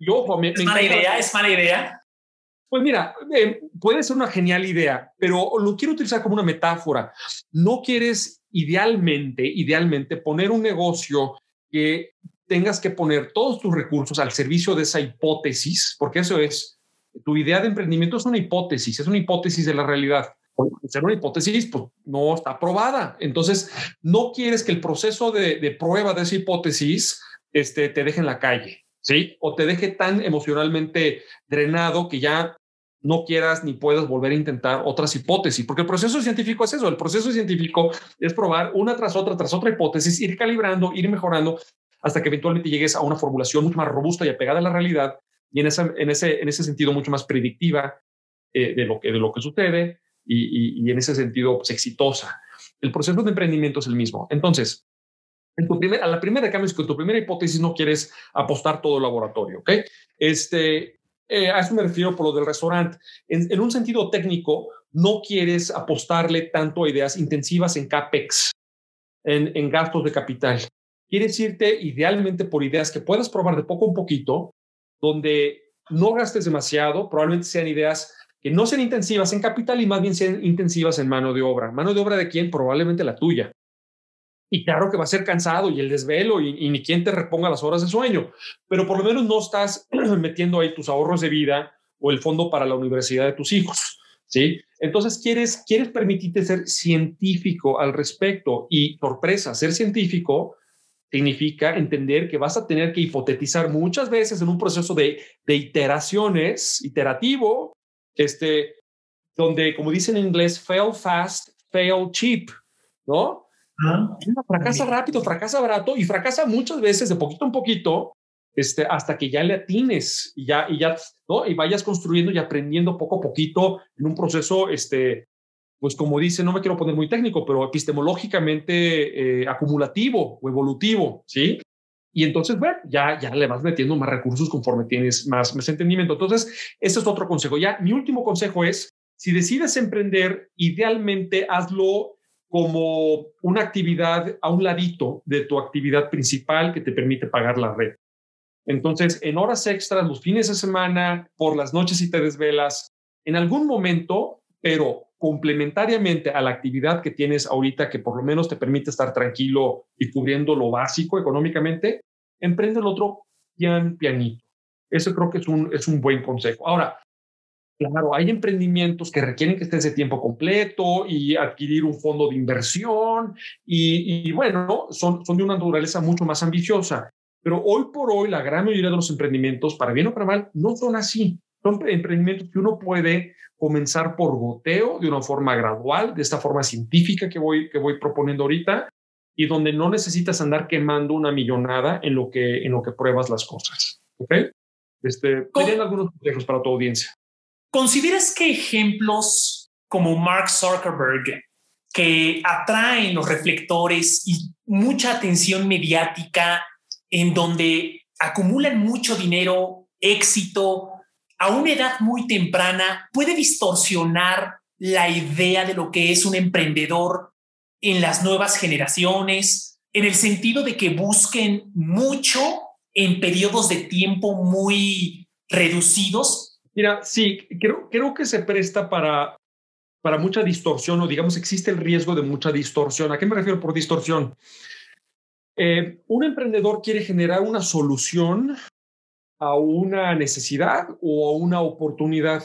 yo, ¿Es mala idea? ¿Es mala idea?
Pues mira, eh, puede ser una genial idea, pero lo quiero utilizar como una metáfora. No quieres idealmente, idealmente poner un negocio que tengas que poner todos tus recursos al servicio de esa hipótesis, porque eso es, tu idea de emprendimiento es una hipótesis, es una hipótesis de la realidad. Ser una hipótesis, pues no está probada. Entonces, no quieres que el proceso de, de prueba de esa hipótesis este, te deje en la calle. ¿sí? O te deje tan emocionalmente drenado que ya no quieras ni puedas volver a intentar otras hipótesis, porque el proceso científico es eso, el proceso científico es probar una tras otra, tras otra hipótesis, ir calibrando, ir mejorando, hasta que eventualmente llegues a una formulación mucho más robusta y apegada a la realidad y en, esa, en, ese, en ese sentido mucho más predictiva eh, de, lo que, de lo que sucede y, y, en ese sentido pues, exitosa. El proceso de emprendimiento es el mismo. Entonces, a la primera cambio es que tu primera hipótesis no quieres apostar todo el laboratorio, ¿ok? Este, eh, a eso me refiero por lo del restaurante. En, un sentido técnico, no quieres apostarle tanto a ideas intensivas en CAPEX, en, en gastos de capital. Quieres irte idealmente por ideas que puedas probar de poco a poquito, donde no gastes demasiado, probablemente sean ideas que no sean intensivas en capital y más bien sean intensivas en mano de obra. ¿Mano de obra de quién? Probablemente la tuya. Y claro que va a ser cansado y el desvelo y, ni quien te reponga las horas de sueño, pero por lo menos no estás metiendo ahí tus ahorros de vida o el fondo para la universidad de tus hijos. ¿sí? Entonces quieres, quieres permitirte ser científico al respecto y sorpresa, ser científico significa entender que vas a tener que hipotetizar muchas veces en un proceso de, de iteraciones, iterativo, este, donde, como dicen en inglés, fail fast, fail cheap, ¿no? Fracasa rápido, fracasa barato y fracasa muchas veces de poquito en poquito este, hasta que ya le atines y ya, y ya, ¿no? Y vayas construyendo y aprendiendo poco a poquito en un proceso, este, pues como dice, no me quiero poner muy técnico, pero epistemológicamente eh, acumulativo o evolutivo, ¿sí? Y entonces, bueno, ya, ya le vas metiendo más recursos conforme tienes más, más entendimiento. Entonces, ese es otro consejo. Ya, mi último consejo es, si decides emprender, idealmente hazlo como una actividad a un ladito de tu actividad principal que te permite pagar la red. Entonces, en horas extras, los fines de semana, por las noches y te desvelas, en algún momento, pero complementariamente a la actividad que tienes ahorita, que por lo menos te permite estar tranquilo y cubriendo lo básico económicamente, emprende el otro pian pianito. Eso creo que es un, es un buen consejo. Ahora, Claro, hay emprendimientos que requieren que estés de tiempo completo y adquirir un fondo de inversión y, bueno, son, son de una naturaleza mucho más ambiciosa. Pero hoy por hoy la gran mayoría de los emprendimientos, para bien o para mal, no son así. Son emprendimientos que uno puede comenzar por goteo de una forma gradual, de esta forma científica que voy, que voy proponiendo ahorita, y donde no necesitas andar quemando una millonada en lo que, en lo que pruebas las cosas. ¿Ok? Este, tenían algunos consejos para tu audiencia.
¿Consideras que ejemplos como Mark Zuckerberg, que atraen los reflectores y mucha atención mediática, en donde acumulan mucho dinero, éxito, a una edad muy temprana, puede distorsionar la idea de lo que es un emprendedor en las nuevas generaciones, en el sentido de que busquen mucho en periodos de tiempo muy reducidos?
Mira, sí, creo, que se presta para, para mucha distorsión o digamos existe el riesgo de mucha distorsión. ¿A qué me refiero por distorsión? Eh, un emprendedor quiere generar una solución a una necesidad o a una oportunidad.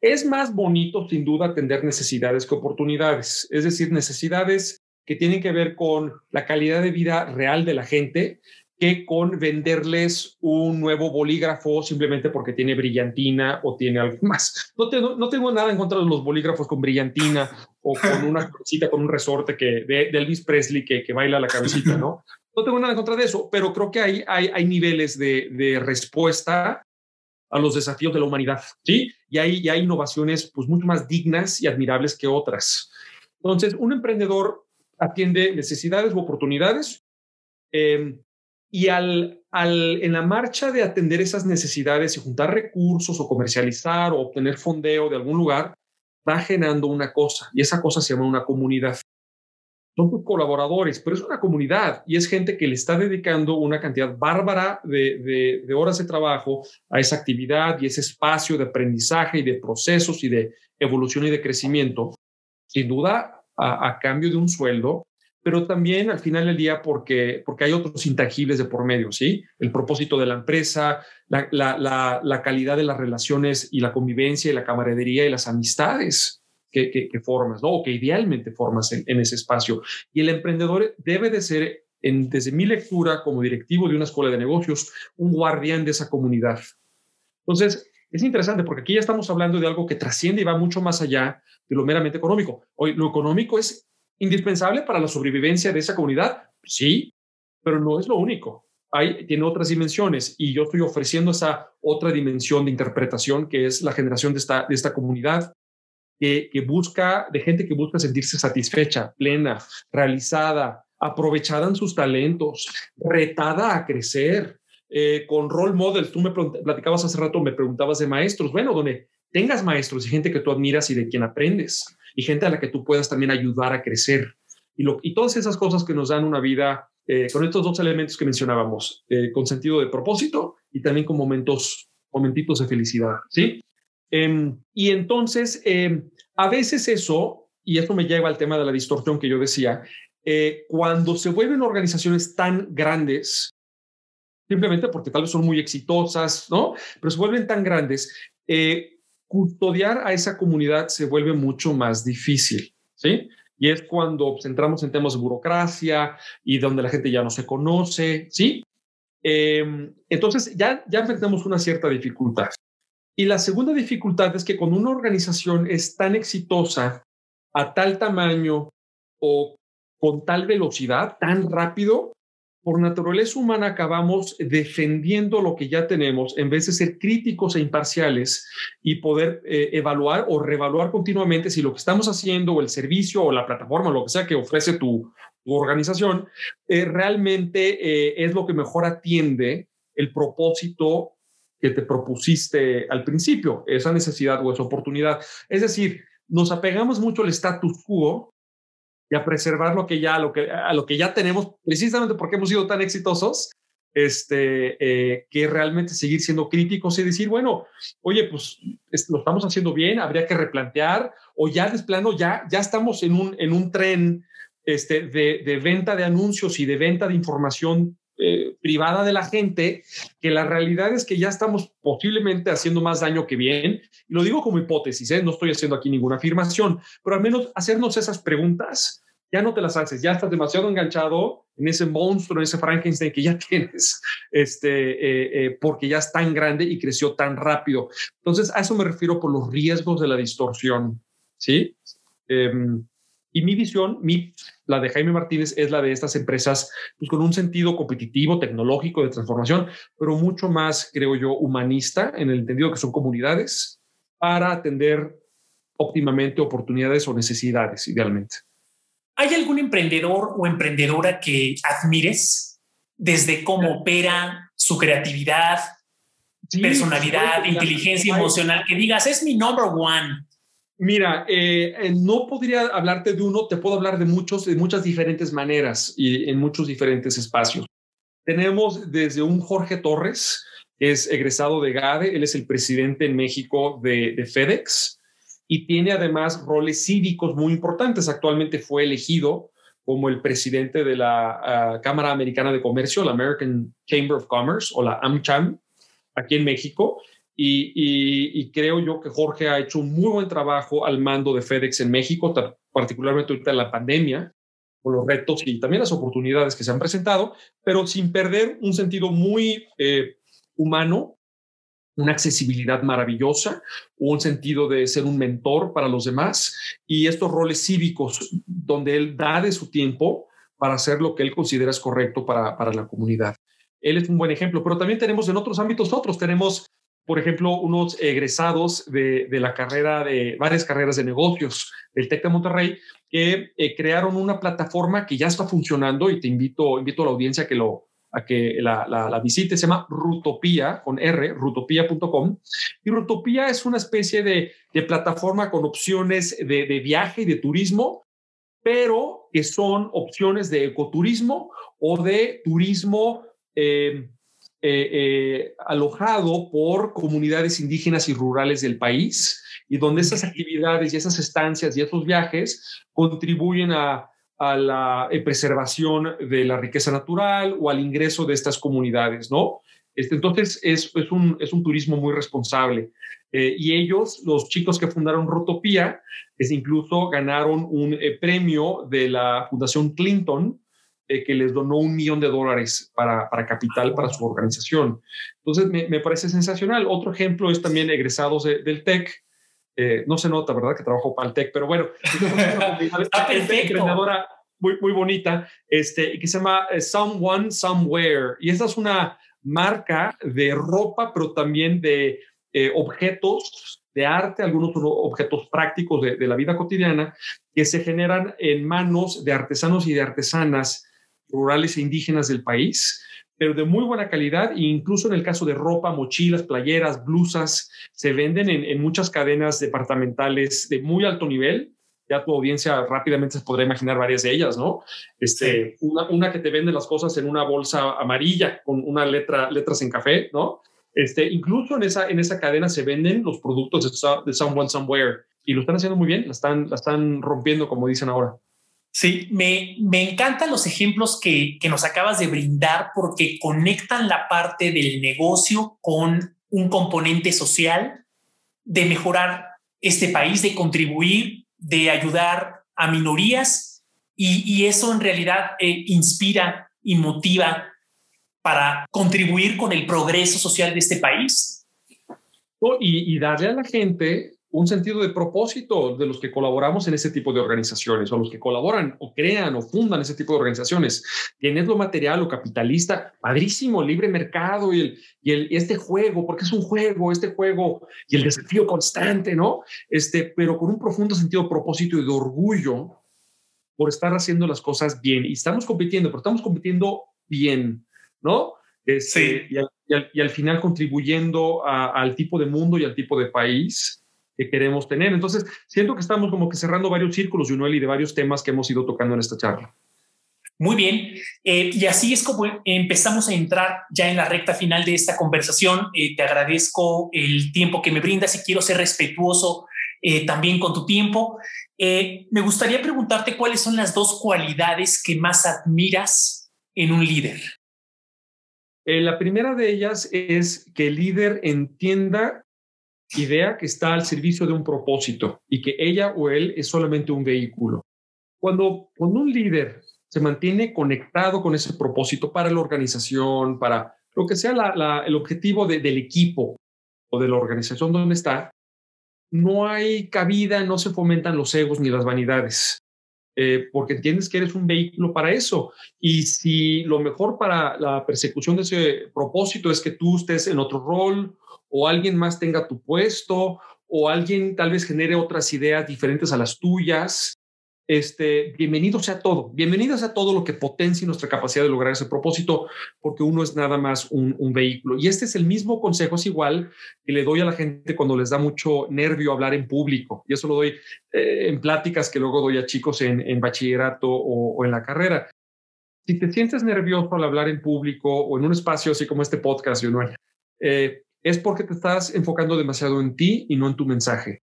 Es más bonito, sin duda, atender necesidades que oportunidades, es decir, necesidades que tienen que ver con la calidad de vida real de la gente, que con venderles un nuevo bolígrafo simplemente porque tiene brillantina o tiene algo más. No tengo, no tengo nada en contra de los bolígrafos con brillantina o con una cosita con un resorte que, de, Elvis Presley que, que baila la cabecita, ¿no? No tengo nada en contra de eso, pero creo que hay, hay, hay niveles de, de, respuesta a los desafíos de la humanidad, ¿sí? Y hay, y hay innovaciones pues mucho más dignas y admirables que otras. Entonces, un emprendedor atiende necesidades u oportunidades eh, y al, al, en la marcha de atender esas necesidades y juntar recursos o comercializar o obtener fondeo de algún lugar, va generando una cosa y esa cosa se llama una comunidad. Son tus colaboradores, pero es una comunidad y es gente que le está dedicando una cantidad bárbara de, de, horas de trabajo a esa actividad y ese espacio de aprendizaje y de procesos y de evolución y de crecimiento. Sin duda, a cambio de un sueldo pero también al final del día porque, porque hay otros intangibles de por medio, ¿sí? El propósito de la empresa, la, la, la, calidad de las relaciones y la convivencia y la camaradería y las amistades que, que, formas, ¿no? O que idealmente formas en, ese espacio. Y el emprendedor debe de ser, en, desde mi lectura como directivo de una escuela de negocios, un guardián de esa comunidad. Entonces, es interesante porque aquí ya estamos hablando de algo que trasciende y va mucho más allá de lo meramente económico. Hoy, lo económico es indispensable para la sobrevivencia de esa comunidad, sí, pero no es lo único. Hay, tiene otras dimensiones y yo estoy ofreciendo esa otra dimensión de interpretación que es la generación de esta, de esta comunidad que, busca, de gente que busca sentirse satisfecha, plena, realizada, aprovechada en sus talentos, retada a crecer, eh, con role models. Tú me platicabas hace rato, me preguntabas de maestros. Bueno, donde tengas maestros y gente que tú admiras y de quien aprendes y gente a la que tú puedas también ayudar a crecer. Y, todas esas cosas que nos dan una vida eh, con estos dos elementos que mencionábamos, eh, con sentido de propósito y también con momentos, momentitos de felicidad, ¿sí? Em, y entonces, em, a veces eso, y esto me lleva al tema de la distorsión que yo decía, eh, cuando se vuelven organizaciones tan grandes, simplemente porque tal vez son muy exitosas, ¿no? Pero se vuelven tan grandes, custodiar a esa comunidad se vuelve mucho más difícil, ¿sí? Y es cuando pues, entramos en temas de burocracia y donde la gente ya no se conoce, ¿sí? Em, entonces ya, ya enfrentamos una cierta dificultad. Y la segunda dificultad es que cuando una organización es tan exitosa, a tal tamaño o con tal velocidad, tan rápido, por naturaleza humana acabamos defendiendo lo que ya tenemos en vez de ser críticos e imparciales y poder eh, evaluar o reevaluar continuamente si lo que estamos haciendo o el servicio o la plataforma, lo que sea que ofrece tu, organización, eh, realmente eh, es lo que mejor atiende el propósito que te propusiste al principio, esa necesidad o esa oportunidad. Es decir, nos apegamos mucho al status quo y a preservar lo que ya, lo que, a lo que ya tenemos, precisamente porque hemos sido tan exitosos, este, eh, que realmente seguir siendo críticos y decir, bueno, oye, pues lo estamos haciendo bien, habría que replantear, o ya de plano, ya, ya estamos en un, en un tren este, de, venta de anuncios y de venta de información eh, privada de la gente, que la realidad es que ya estamos posiblemente haciendo más daño que bien. Y lo digo como hipótesis, ¿eh? no estoy haciendo aquí ninguna afirmación, pero al menos hacernos esas preguntas ya no te las haces, ya estás demasiado enganchado en ese monstruo, en ese Frankenstein que ya tienes, este, eh, eh, porque ya es tan grande y creció tan rápido. Entonces, a eso me refiero por los riesgos de la distorsión, ¿sí? Em, Y mi visión, mi, la de Jaime Martínez, es la de estas empresas pues, con un sentido competitivo, tecnológico, de transformación, pero mucho más, creo yo, humanista, en el entendido que son comunidades para atender óptimamente oportunidades o necesidades, idealmente.
¿Hay algún emprendedor o emprendedora que admires desde cómo opera, su creatividad, personalidad, inteligencia emocional, que digas, es mi number one?
Mira, eh, eh, no podría hablarte de uno, te puedo hablar de muchos, de muchas diferentes maneras y en muchos diferentes espacios. Tenemos desde un Jorge Torres, que es egresado de GADE, él es el presidente en México de, FedEx y tiene además roles cívicos muy importantes. Actualmente fue elegido como el presidente de la ah, Cámara Americana de Comercio, la American Chamber of Commerce o la AmCham, aquí en México y, creo yo que Jorge ha hecho un muy buen trabajo al mando de FedEx en México, particularmente ahorita en la pandemia, con los retos y también las oportunidades que se han presentado, pero sin perder un sentido muy eh, humano, una accesibilidad maravillosa, un sentido de ser un mentor para los demás y estos roles cívicos donde él da de su tiempo para hacer lo que él considera es correcto para, para la comunidad. Él es un buen ejemplo, pero también tenemos en otros ámbitos otros. Tenemos por ejemplo, unos egresados de, la carrera de varias carreras de negocios del TEC de Monterrey que eh, crearon una plataforma que ya está funcionando y te invito, invito a la audiencia a que, lo, a que la, la, visite. Se llama Rutopía, con R, rutopía.com. Y Rutopía es una especie de, plataforma con opciones de, viaje y de turismo, pero que son opciones de ecoturismo o de turismo. Eh, eh, eh, alojado por comunidades indígenas y rurales del país y donde esas actividades y esas estancias y esos viajes contribuyen a, la eh, preservación de la riqueza natural o al ingreso de estas comunidades, ¿no? Este, entonces es, un, es un turismo muy responsable. y ellos, los chicos que fundaron Rotopía, es incluso ganaron un premio de la Fundación Clinton eh, que les donó un millón de dólares para, para capital para su organización. Entonces, me, parece sensacional. Otro ejemplo es también egresados del TEC. Eh, no se nota, ¿verdad? Que trabajo para el TEC, pero bueno, es una emprendedora muy, muy bonita, este, que se llama eh, Someone Somewhere. Y esa es una marca de ropa, pero también de objetos de arte, algunos objetos prácticos de, de, la vida cotidiana que se generan en manos de artesanos y de artesanas rurales e indígenas del país, pero de muy buena calidad e incluso en el caso de ropa, mochilas, playeras, blusas, se venden en, muchas cadenas departamentales de muy alto nivel. Ya tu audiencia rápidamente se podrá imaginar varias de ellas, ¿no? Este, una, que te vende las cosas en una bolsa amarilla con una letra, letras en café, ¿no? Este, incluso en esa, en esa cadena se venden los productos de, de Someone Somewhere y lo están haciendo muy bien, la están, la están rompiendo, como dicen ahora.
Sí, me, me encantan los ejemplos que, que nos acabas de brindar porque conectan la parte del negocio con un componente social de mejorar este país, de contribuir, de ayudar a minorías y, y eso en realidad eh, inspira y motiva para contribuir con el progreso social de este país.
y, y darle a la gente un sentido de propósito de los que colaboramos en ese tipo de organizaciones o los que colaboran o crean o fundan ese tipo de organizaciones. Tienes lo material o capitalista, padrísimo, libre mercado y, el, y, el, este juego, porque es un juego, este juego y el desafío constante, ¿no? Este, pero con un profundo sentido de propósito y de orgullo por estar haciendo las cosas bien. Y estamos compitiendo, pero estamos compitiendo bien, ¿no? Este, sí. y, al, final contribuyendo al tipo de mundo y al tipo de país que queremos tener. Entonces, siento que estamos como que cerrando varios círculos, Junuel, y de varios temas que hemos ido tocando en esta charla.
Muy bien, eh, y así es como empezamos a entrar ya en la recta final de esta conversación. Eh, te agradezco el tiempo que me brindas y quiero ser respetuoso eh, también con tu tiempo. me gustaría preguntarte cuáles son las dos cualidades que más admiras en un líder.
la primera de ellas es que el líder entienda idea que está al servicio de un propósito y que ella o él es solamente un vehículo. Cuando, cuando un líder se mantiene conectado con ese propósito para la organización, para lo que sea el objetivo del equipo o de la organización donde está, no hay cabida, no se fomentan los egos ni las vanidades. eh, porque entiendes que eres un vehículo para eso. Y si lo mejor para la persecución de ese propósito es que tú estés en otro rol o alguien más tenga tu puesto o alguien tal vez genere otras ideas diferentes a las tuyas, este, bienvenido sea todo, bienvenido sea todo lo que potencie nuestra capacidad de lograr ese propósito, porque uno es nada más un, vehículo. Y este es el mismo consejo, es igual que le doy a la gente cuando les da mucho nervio hablar en público. Y eso lo doy eh, en pláticas que luego doy a chicos en, bachillerato o, en la carrera. Si te sientes nervioso al hablar en público o en un espacio así como este podcast, no eh, es porque te estás enfocando demasiado en ti y no en tu mensaje.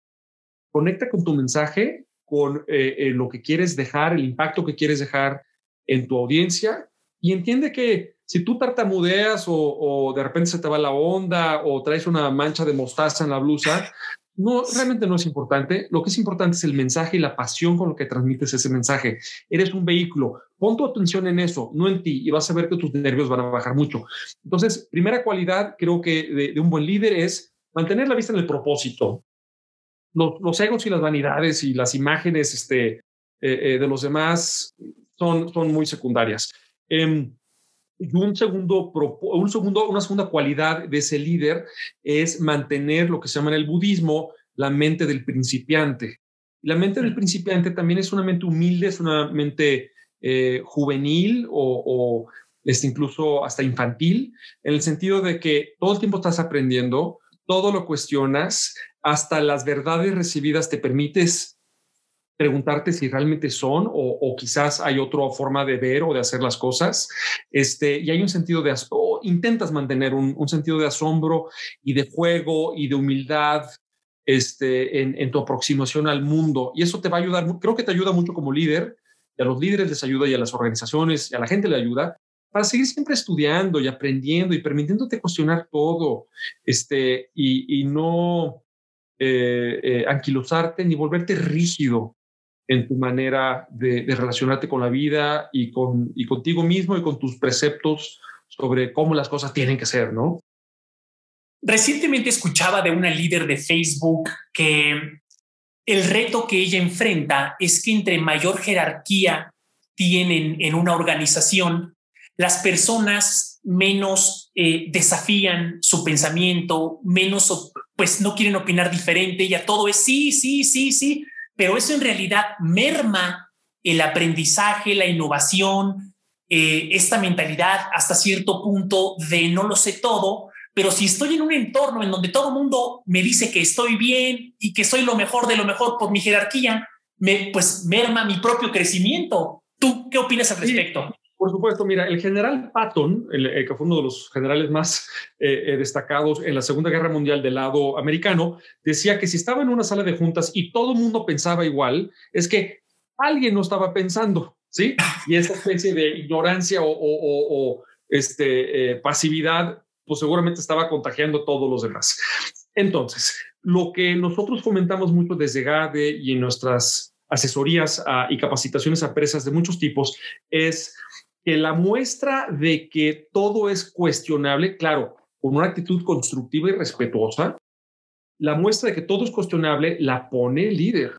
Conecta con tu mensaje con eh, eh, lo que quieres dejar, el impacto que quieres dejar en tu audiencia y entiende que si tú tartamudeas o, de repente se te va la onda o traes una mancha de mostaza en la blusa, no, realmente no es importante. Lo que es importante es el mensaje y la pasión con lo que transmites ese mensaje. Eres un vehículo. Pon tu atención en eso, no en ti, y vas a ver que tus nervios van a bajar mucho. Entonces, primera cualidad, creo que de un buen líder es mantener la vista en el propósito los, egos y las vanidades y las imágenes este, eh, eh, de los demás son, son muy secundarias. Eh, un segundo, un segundo, una segunda cualidad de ese líder es mantener lo que se llama en el budismo la mente del principiante. La mente del principiante también es una mente humilde, es una mente eh, juvenil o, o este, incluso hasta infantil, en el sentido de que todo el tiempo estás aprendiendo, todo lo cuestionas, hasta las verdades recibidas te permites preguntarte si realmente son o, quizás hay otra forma de ver o de hacer las cosas. Este, y hay un sentido de, o intentas mantener un, sentido de asombro y de juego y de humildad este, en, tu aproximación al mundo. Y eso te va a ayudar, creo que te ayuda mucho como líder, y a los líderes les ayuda y a las organizaciones y a la gente le ayuda para seguir siempre estudiando y aprendiendo y permitiéndote cuestionar todo este, y, y no eh, eh, anquilosarte ni volverte rígido en tu manera de, relacionarte con la vida y, con, y contigo mismo y con tus preceptos sobre cómo las cosas tienen que ser, ¿no?
Recientemente escuchaba de una líder de Facebook que el reto que ella enfrenta es que entre mayor jerarquía tienen en una organización, las personas menos eh, desafían su pensamiento, menos pues no quieren opinar diferente, ya todo es sí, sí, sí, sí, pero eso en realidad merma el aprendizaje, la innovación, eh, esta mentalidad hasta cierto punto de no lo sé todo, pero si estoy en un entorno en donde todo el mundo me dice que estoy bien y que soy lo mejor de lo mejor por mi jerarquía, me, pues merma mi propio crecimiento. ¿Tú qué opinas al respecto?
Por supuesto, mira, el general Patton, el, que fue uno de los generales más eh, eh, destacados en la Segunda Guerra Mundial del lado americano, decía que si estaba en una sala de juntas y todo el mundo pensaba igual, es que alguien no estaba pensando, ¿sí? Y esa especie de ignorancia o, este, eh, pasividad, pues seguramente estaba contagiando a todos los demás. Entonces, lo que nosotros fomentamos mucho desde GADE y en nuestras asesorías ah, y capacitaciones a empresas de muchos tipos es que la muestra de que todo es cuestionable, claro, con una actitud constructiva y respetuosa, la muestra de que todo es cuestionable la pone el líder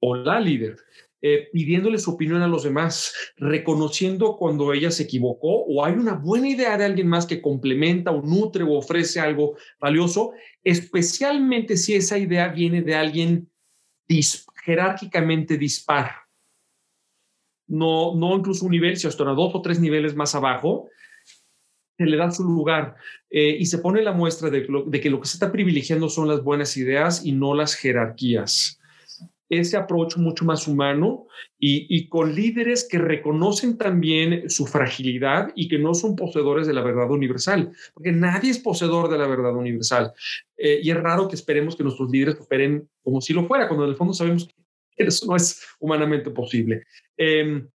o la líder, eh, pidiéndole su opinión a los demás, reconociendo cuando ella se equivocó o hay una buena idea de alguien más que complementa o nutre o ofrece algo valioso, especialmente si esa idea viene de alguien jerárquicamente dispar no, no incluso un nivel, sino hasta dos o tres niveles más abajo, se le da su lugar eh, y se pone la muestra de, que lo que se está privilegiando son las buenas ideas y no las jerarquías. Ese approach mucho más humano y, con líderes que reconocen también su fragilidad y que no son poseedores de la verdad universal, porque nadie es poseedor de la verdad universal. Eh, y es raro que esperemos que nuestros líderes operen como si lo fuera, cuando en el fondo sabemos que eso no es humanamente posible. Em,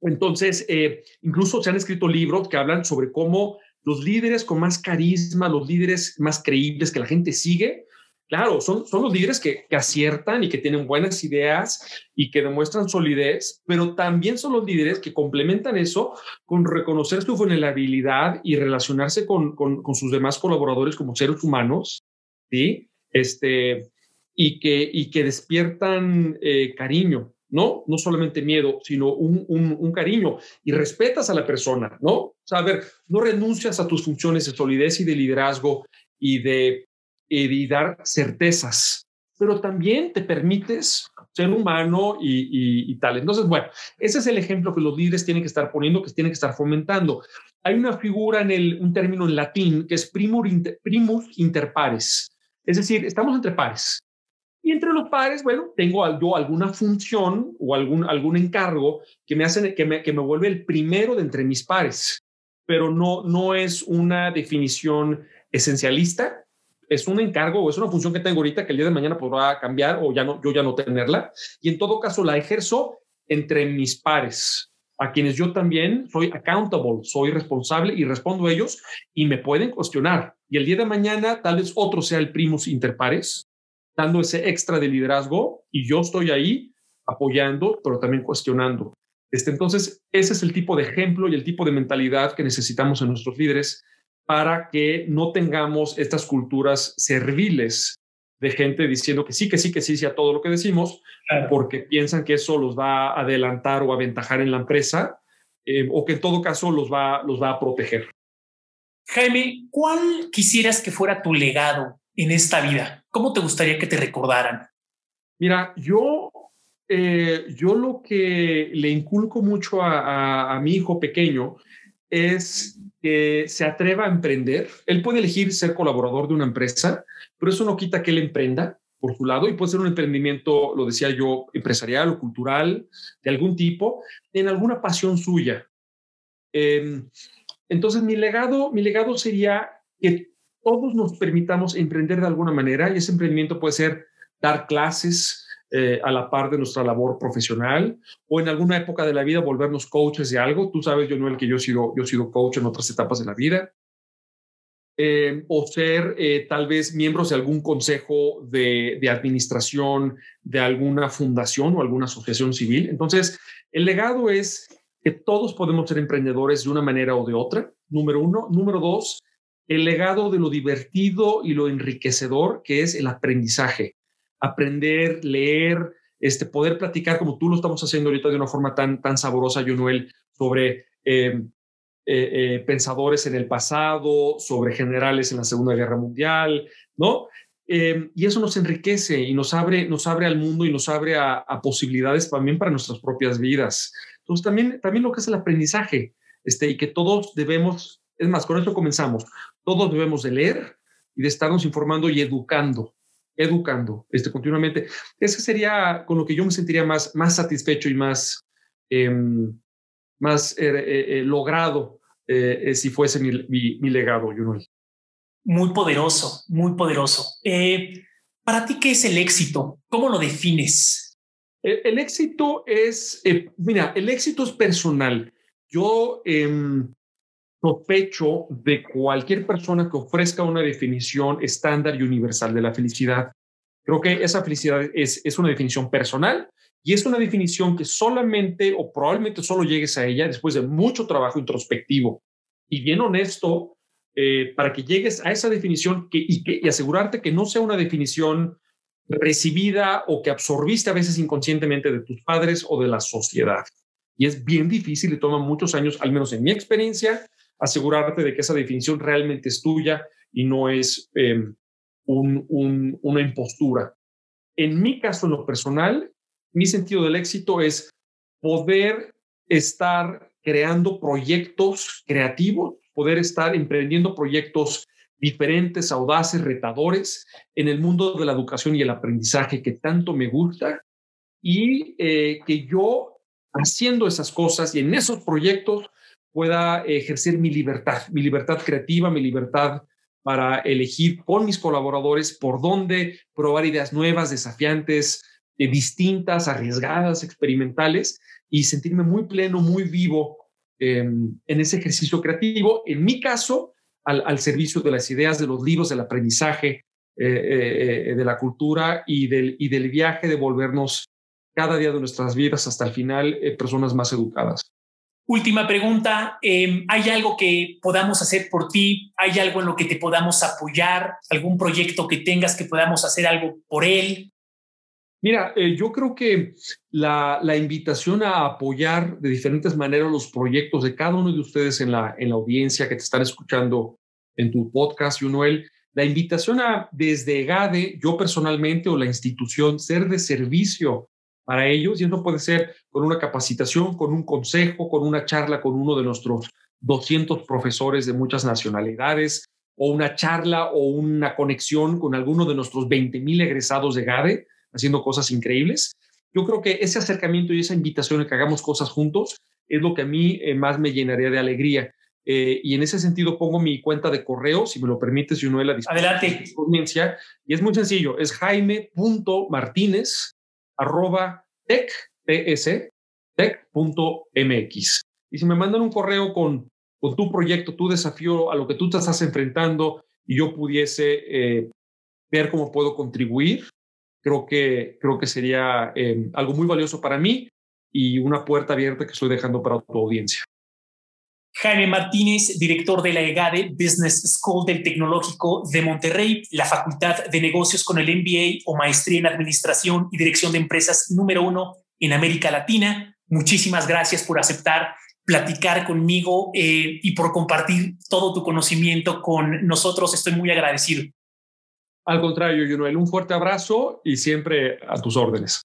entonces, eh, incluso se han escrito libros que hablan sobre cómo los líderes con más carisma, los líderes más creíbles que la gente sigue, claro, son, son los líderes que, que, aciertan y que tienen buenas ideas y que demuestran solidez, pero también son los líderes que complementan eso con reconocer su vulnerabilidad y relacionarse con, con, con sus demás colaboradores como seres humanos, ¿sí? Este, y que, y que despiertan eh, cariño, ¿no? No solamente miedo, sino un, cariño y respetas a la persona, ¿no? O sea, a ver, no renuncias a tus funciones de solidez y de liderazgo y de, y dar certezas, pero también te permites ser humano y, tal. Entonces, bueno, ese es el ejemplo que los líderes tienen que estar poniendo, que tienen que estar fomentando. Hay una figura en el, un término en latín que es primus inter pares. Es decir, estamos entre pares. Y entre los pares, bueno, tengo yo alguna función o algún, encargo que me, hace, que, me, que me vuelve el primero de entre mis pares, pero no, no es una definición esencialista, es un encargo o es una función que tengo ahorita que el día de mañana podrá cambiar o ya no, yo ya no tenerla. Y en todo caso la ejerzo entre mis pares, a quienes yo también soy accountable, soy responsable y respondo a ellos y me pueden cuestionar. Y el día de mañana tal vez otro sea el primus inter pares dando ese extra de liderazgo y yo estoy ahí apoyando, pero también cuestionando. Este, entonces, ese es el tipo de ejemplo y el tipo de mentalidad que necesitamos en nuestros líderes para que no tengamos estas culturas serviles de gente diciendo que sí, que sí, que sí, sí a todo lo que decimos, porque piensan que eso los va a adelantar o aventajar en la empresa, eh, o que en todo caso los va, los va a proteger.
Jaime, ¿cuál quisieras que fuera tu legado en esta vida? ¿Cómo te gustaría que te recordaran?
Mira, yo, eh, yo lo que le inculco mucho a, mi hijo pequeño es que se atreva a emprender. Él puede elegir ser colaborador de una empresa, pero eso no quita que él emprenda por su lado y puede ser un emprendimiento, lo decía yo, empresarial o cultural de algún tipo, en alguna pasión suya. Em, entonces, mi legado, mi legado sería que todos nos permitamos emprender de alguna manera y ese emprendimiento puede ser dar clases eh, a la par de nuestra labor profesional o en alguna época de la vida volvernos coaches de algo. Tú sabes, Jonuel, que yo he sido, yo he sido coach en otras etapas de la vida. Eh, o ser eh, tal vez miembros de algún consejo de, de, administración de alguna fundación o alguna asociación civil. Entonces, el legado es que todos podemos ser emprendedores de una manera o de otra, número uno. Número dos, el legado de lo divertido y lo enriquecedor que es el aprendizaje. Aprender, leer, este, poder platicar como tú lo estamos haciendo ahorita de una forma tan, tan saborosa, Jonuel, sobre em, eh, eh, pensadores en el pasado, sobre generales en la Segunda Guerra Mundial, ¿no? Em, y eso nos enriquece y nos abre, nos abre al mundo y nos abre a, a, posibilidades también para nuestras propias vidas. Entonces, también, también lo que es el aprendizaje, este, y que todos debemos, es más, con esto comenzamos, todos debemos de leer y de estarnos informando y educando, educando este, continuamente. Ese sería con lo que yo me sentiría más, más satisfecho y más, em, más eh, eh, eh, logrado si fuese mi, mi, legado, Junol.
Muy poderoso, muy poderoso. Para ti, ¿qué es el éxito? ¿Cómo lo defines?
El, el éxito es, mira, el éxito es personal. Yo em, sospecho de cualquier persona que ofrezca una definición estándar y universal de la felicidad. Creo que esa felicidad es, es una definición personal y es una definición que solamente o probablemente solo llegues a ella después de mucho trabajo introspectivo y bien honesto eh, para que llegues a esa definición que, y, que, y asegurarte que no sea una definición recibida o que absorbiste a veces inconscientemente de tus padres o de la sociedad. Y es bien difícil y toma muchos años, al menos en mi experiencia, asegurarte de que esa definición realmente es tuya y no es em, una impostura. En mi caso, en lo personal, mi sentido del éxito es poder estar creando proyectos creativos, poder estar emprendiendo proyectos diferentes, audaces, retadores en el mundo de la educación y el aprendizaje que tanto me gusta y eh, que yo haciendo esas cosas y en esos proyectos pueda ejercer mi libertad, mi libertad creativa, mi libertad para elegir con mis colaboradores por dónde probar ideas nuevas, desafiantes, eh, distintas, arriesgadas, experimentales y sentirme muy pleno, muy vivo em, en ese ejercicio creativo. En mi caso, al, servicio de las ideas, de los libros, del aprendizaje, eh, eh, de la cultura y del viaje de volvernos cada día de nuestras vidas hasta el final personas más educadas.
Última pregunta, em, ¿hay algo que podamos hacer por ti? ¿Hay algo en lo que te podamos apoyar? ¿Algún proyecto que tengas que podamos hacer algo por él?
Mira, eh, yo creo que la, invitación a apoyar de diferentes maneras los proyectos de cada uno de ustedes en la, en la audiencia que te están escuchando en tu podcast, Yunoel, la invitación a desde GADE, yo personalmente o la institución, ser de servicio para ellos, y eso puede ser con una capacitación, con un consejo, con una charla con uno de nuestros 200 profesores de muchas nacionalidades, o una charla o una conexión con alguno de nuestros 20 mil egresados de GADE haciendo cosas increíbles. Yo creo que ese acercamiento y esa invitación a que hagamos cosas juntos es lo que a mí eh, más me llenaría de alegría. Eh, y en ese sentido pongo mi cuenta de correo, si me lo permites, y uno de la
Adelante.
Audiencia, y es muy sencillo, es jaime.martínez arroba tech, tech.mx. Y si me mandan un correo con, con tu proyecto, tu desafío, a lo que tú te estás enfrentando y yo pudiese eh, ver cómo puedo contribuir, creo que, creo que sería eh, algo muy valioso para mí y una puerta abierta que estoy dejando para tu audiencia.
Jaime Martínez, director de la EGADE Business School del Tecnológico de Monterrey, la Facultad de Negocios con el MBA o Maestría en Administración y Dirección de Empresas número uno en América Latina. Muchísimas gracias por aceptar platicar conmigo eh, y por compartir todo tu conocimiento con nosotros. Estoy muy agradecido.
Al contrario, Yunoel, un fuerte abrazo y siempre a tus órdenes.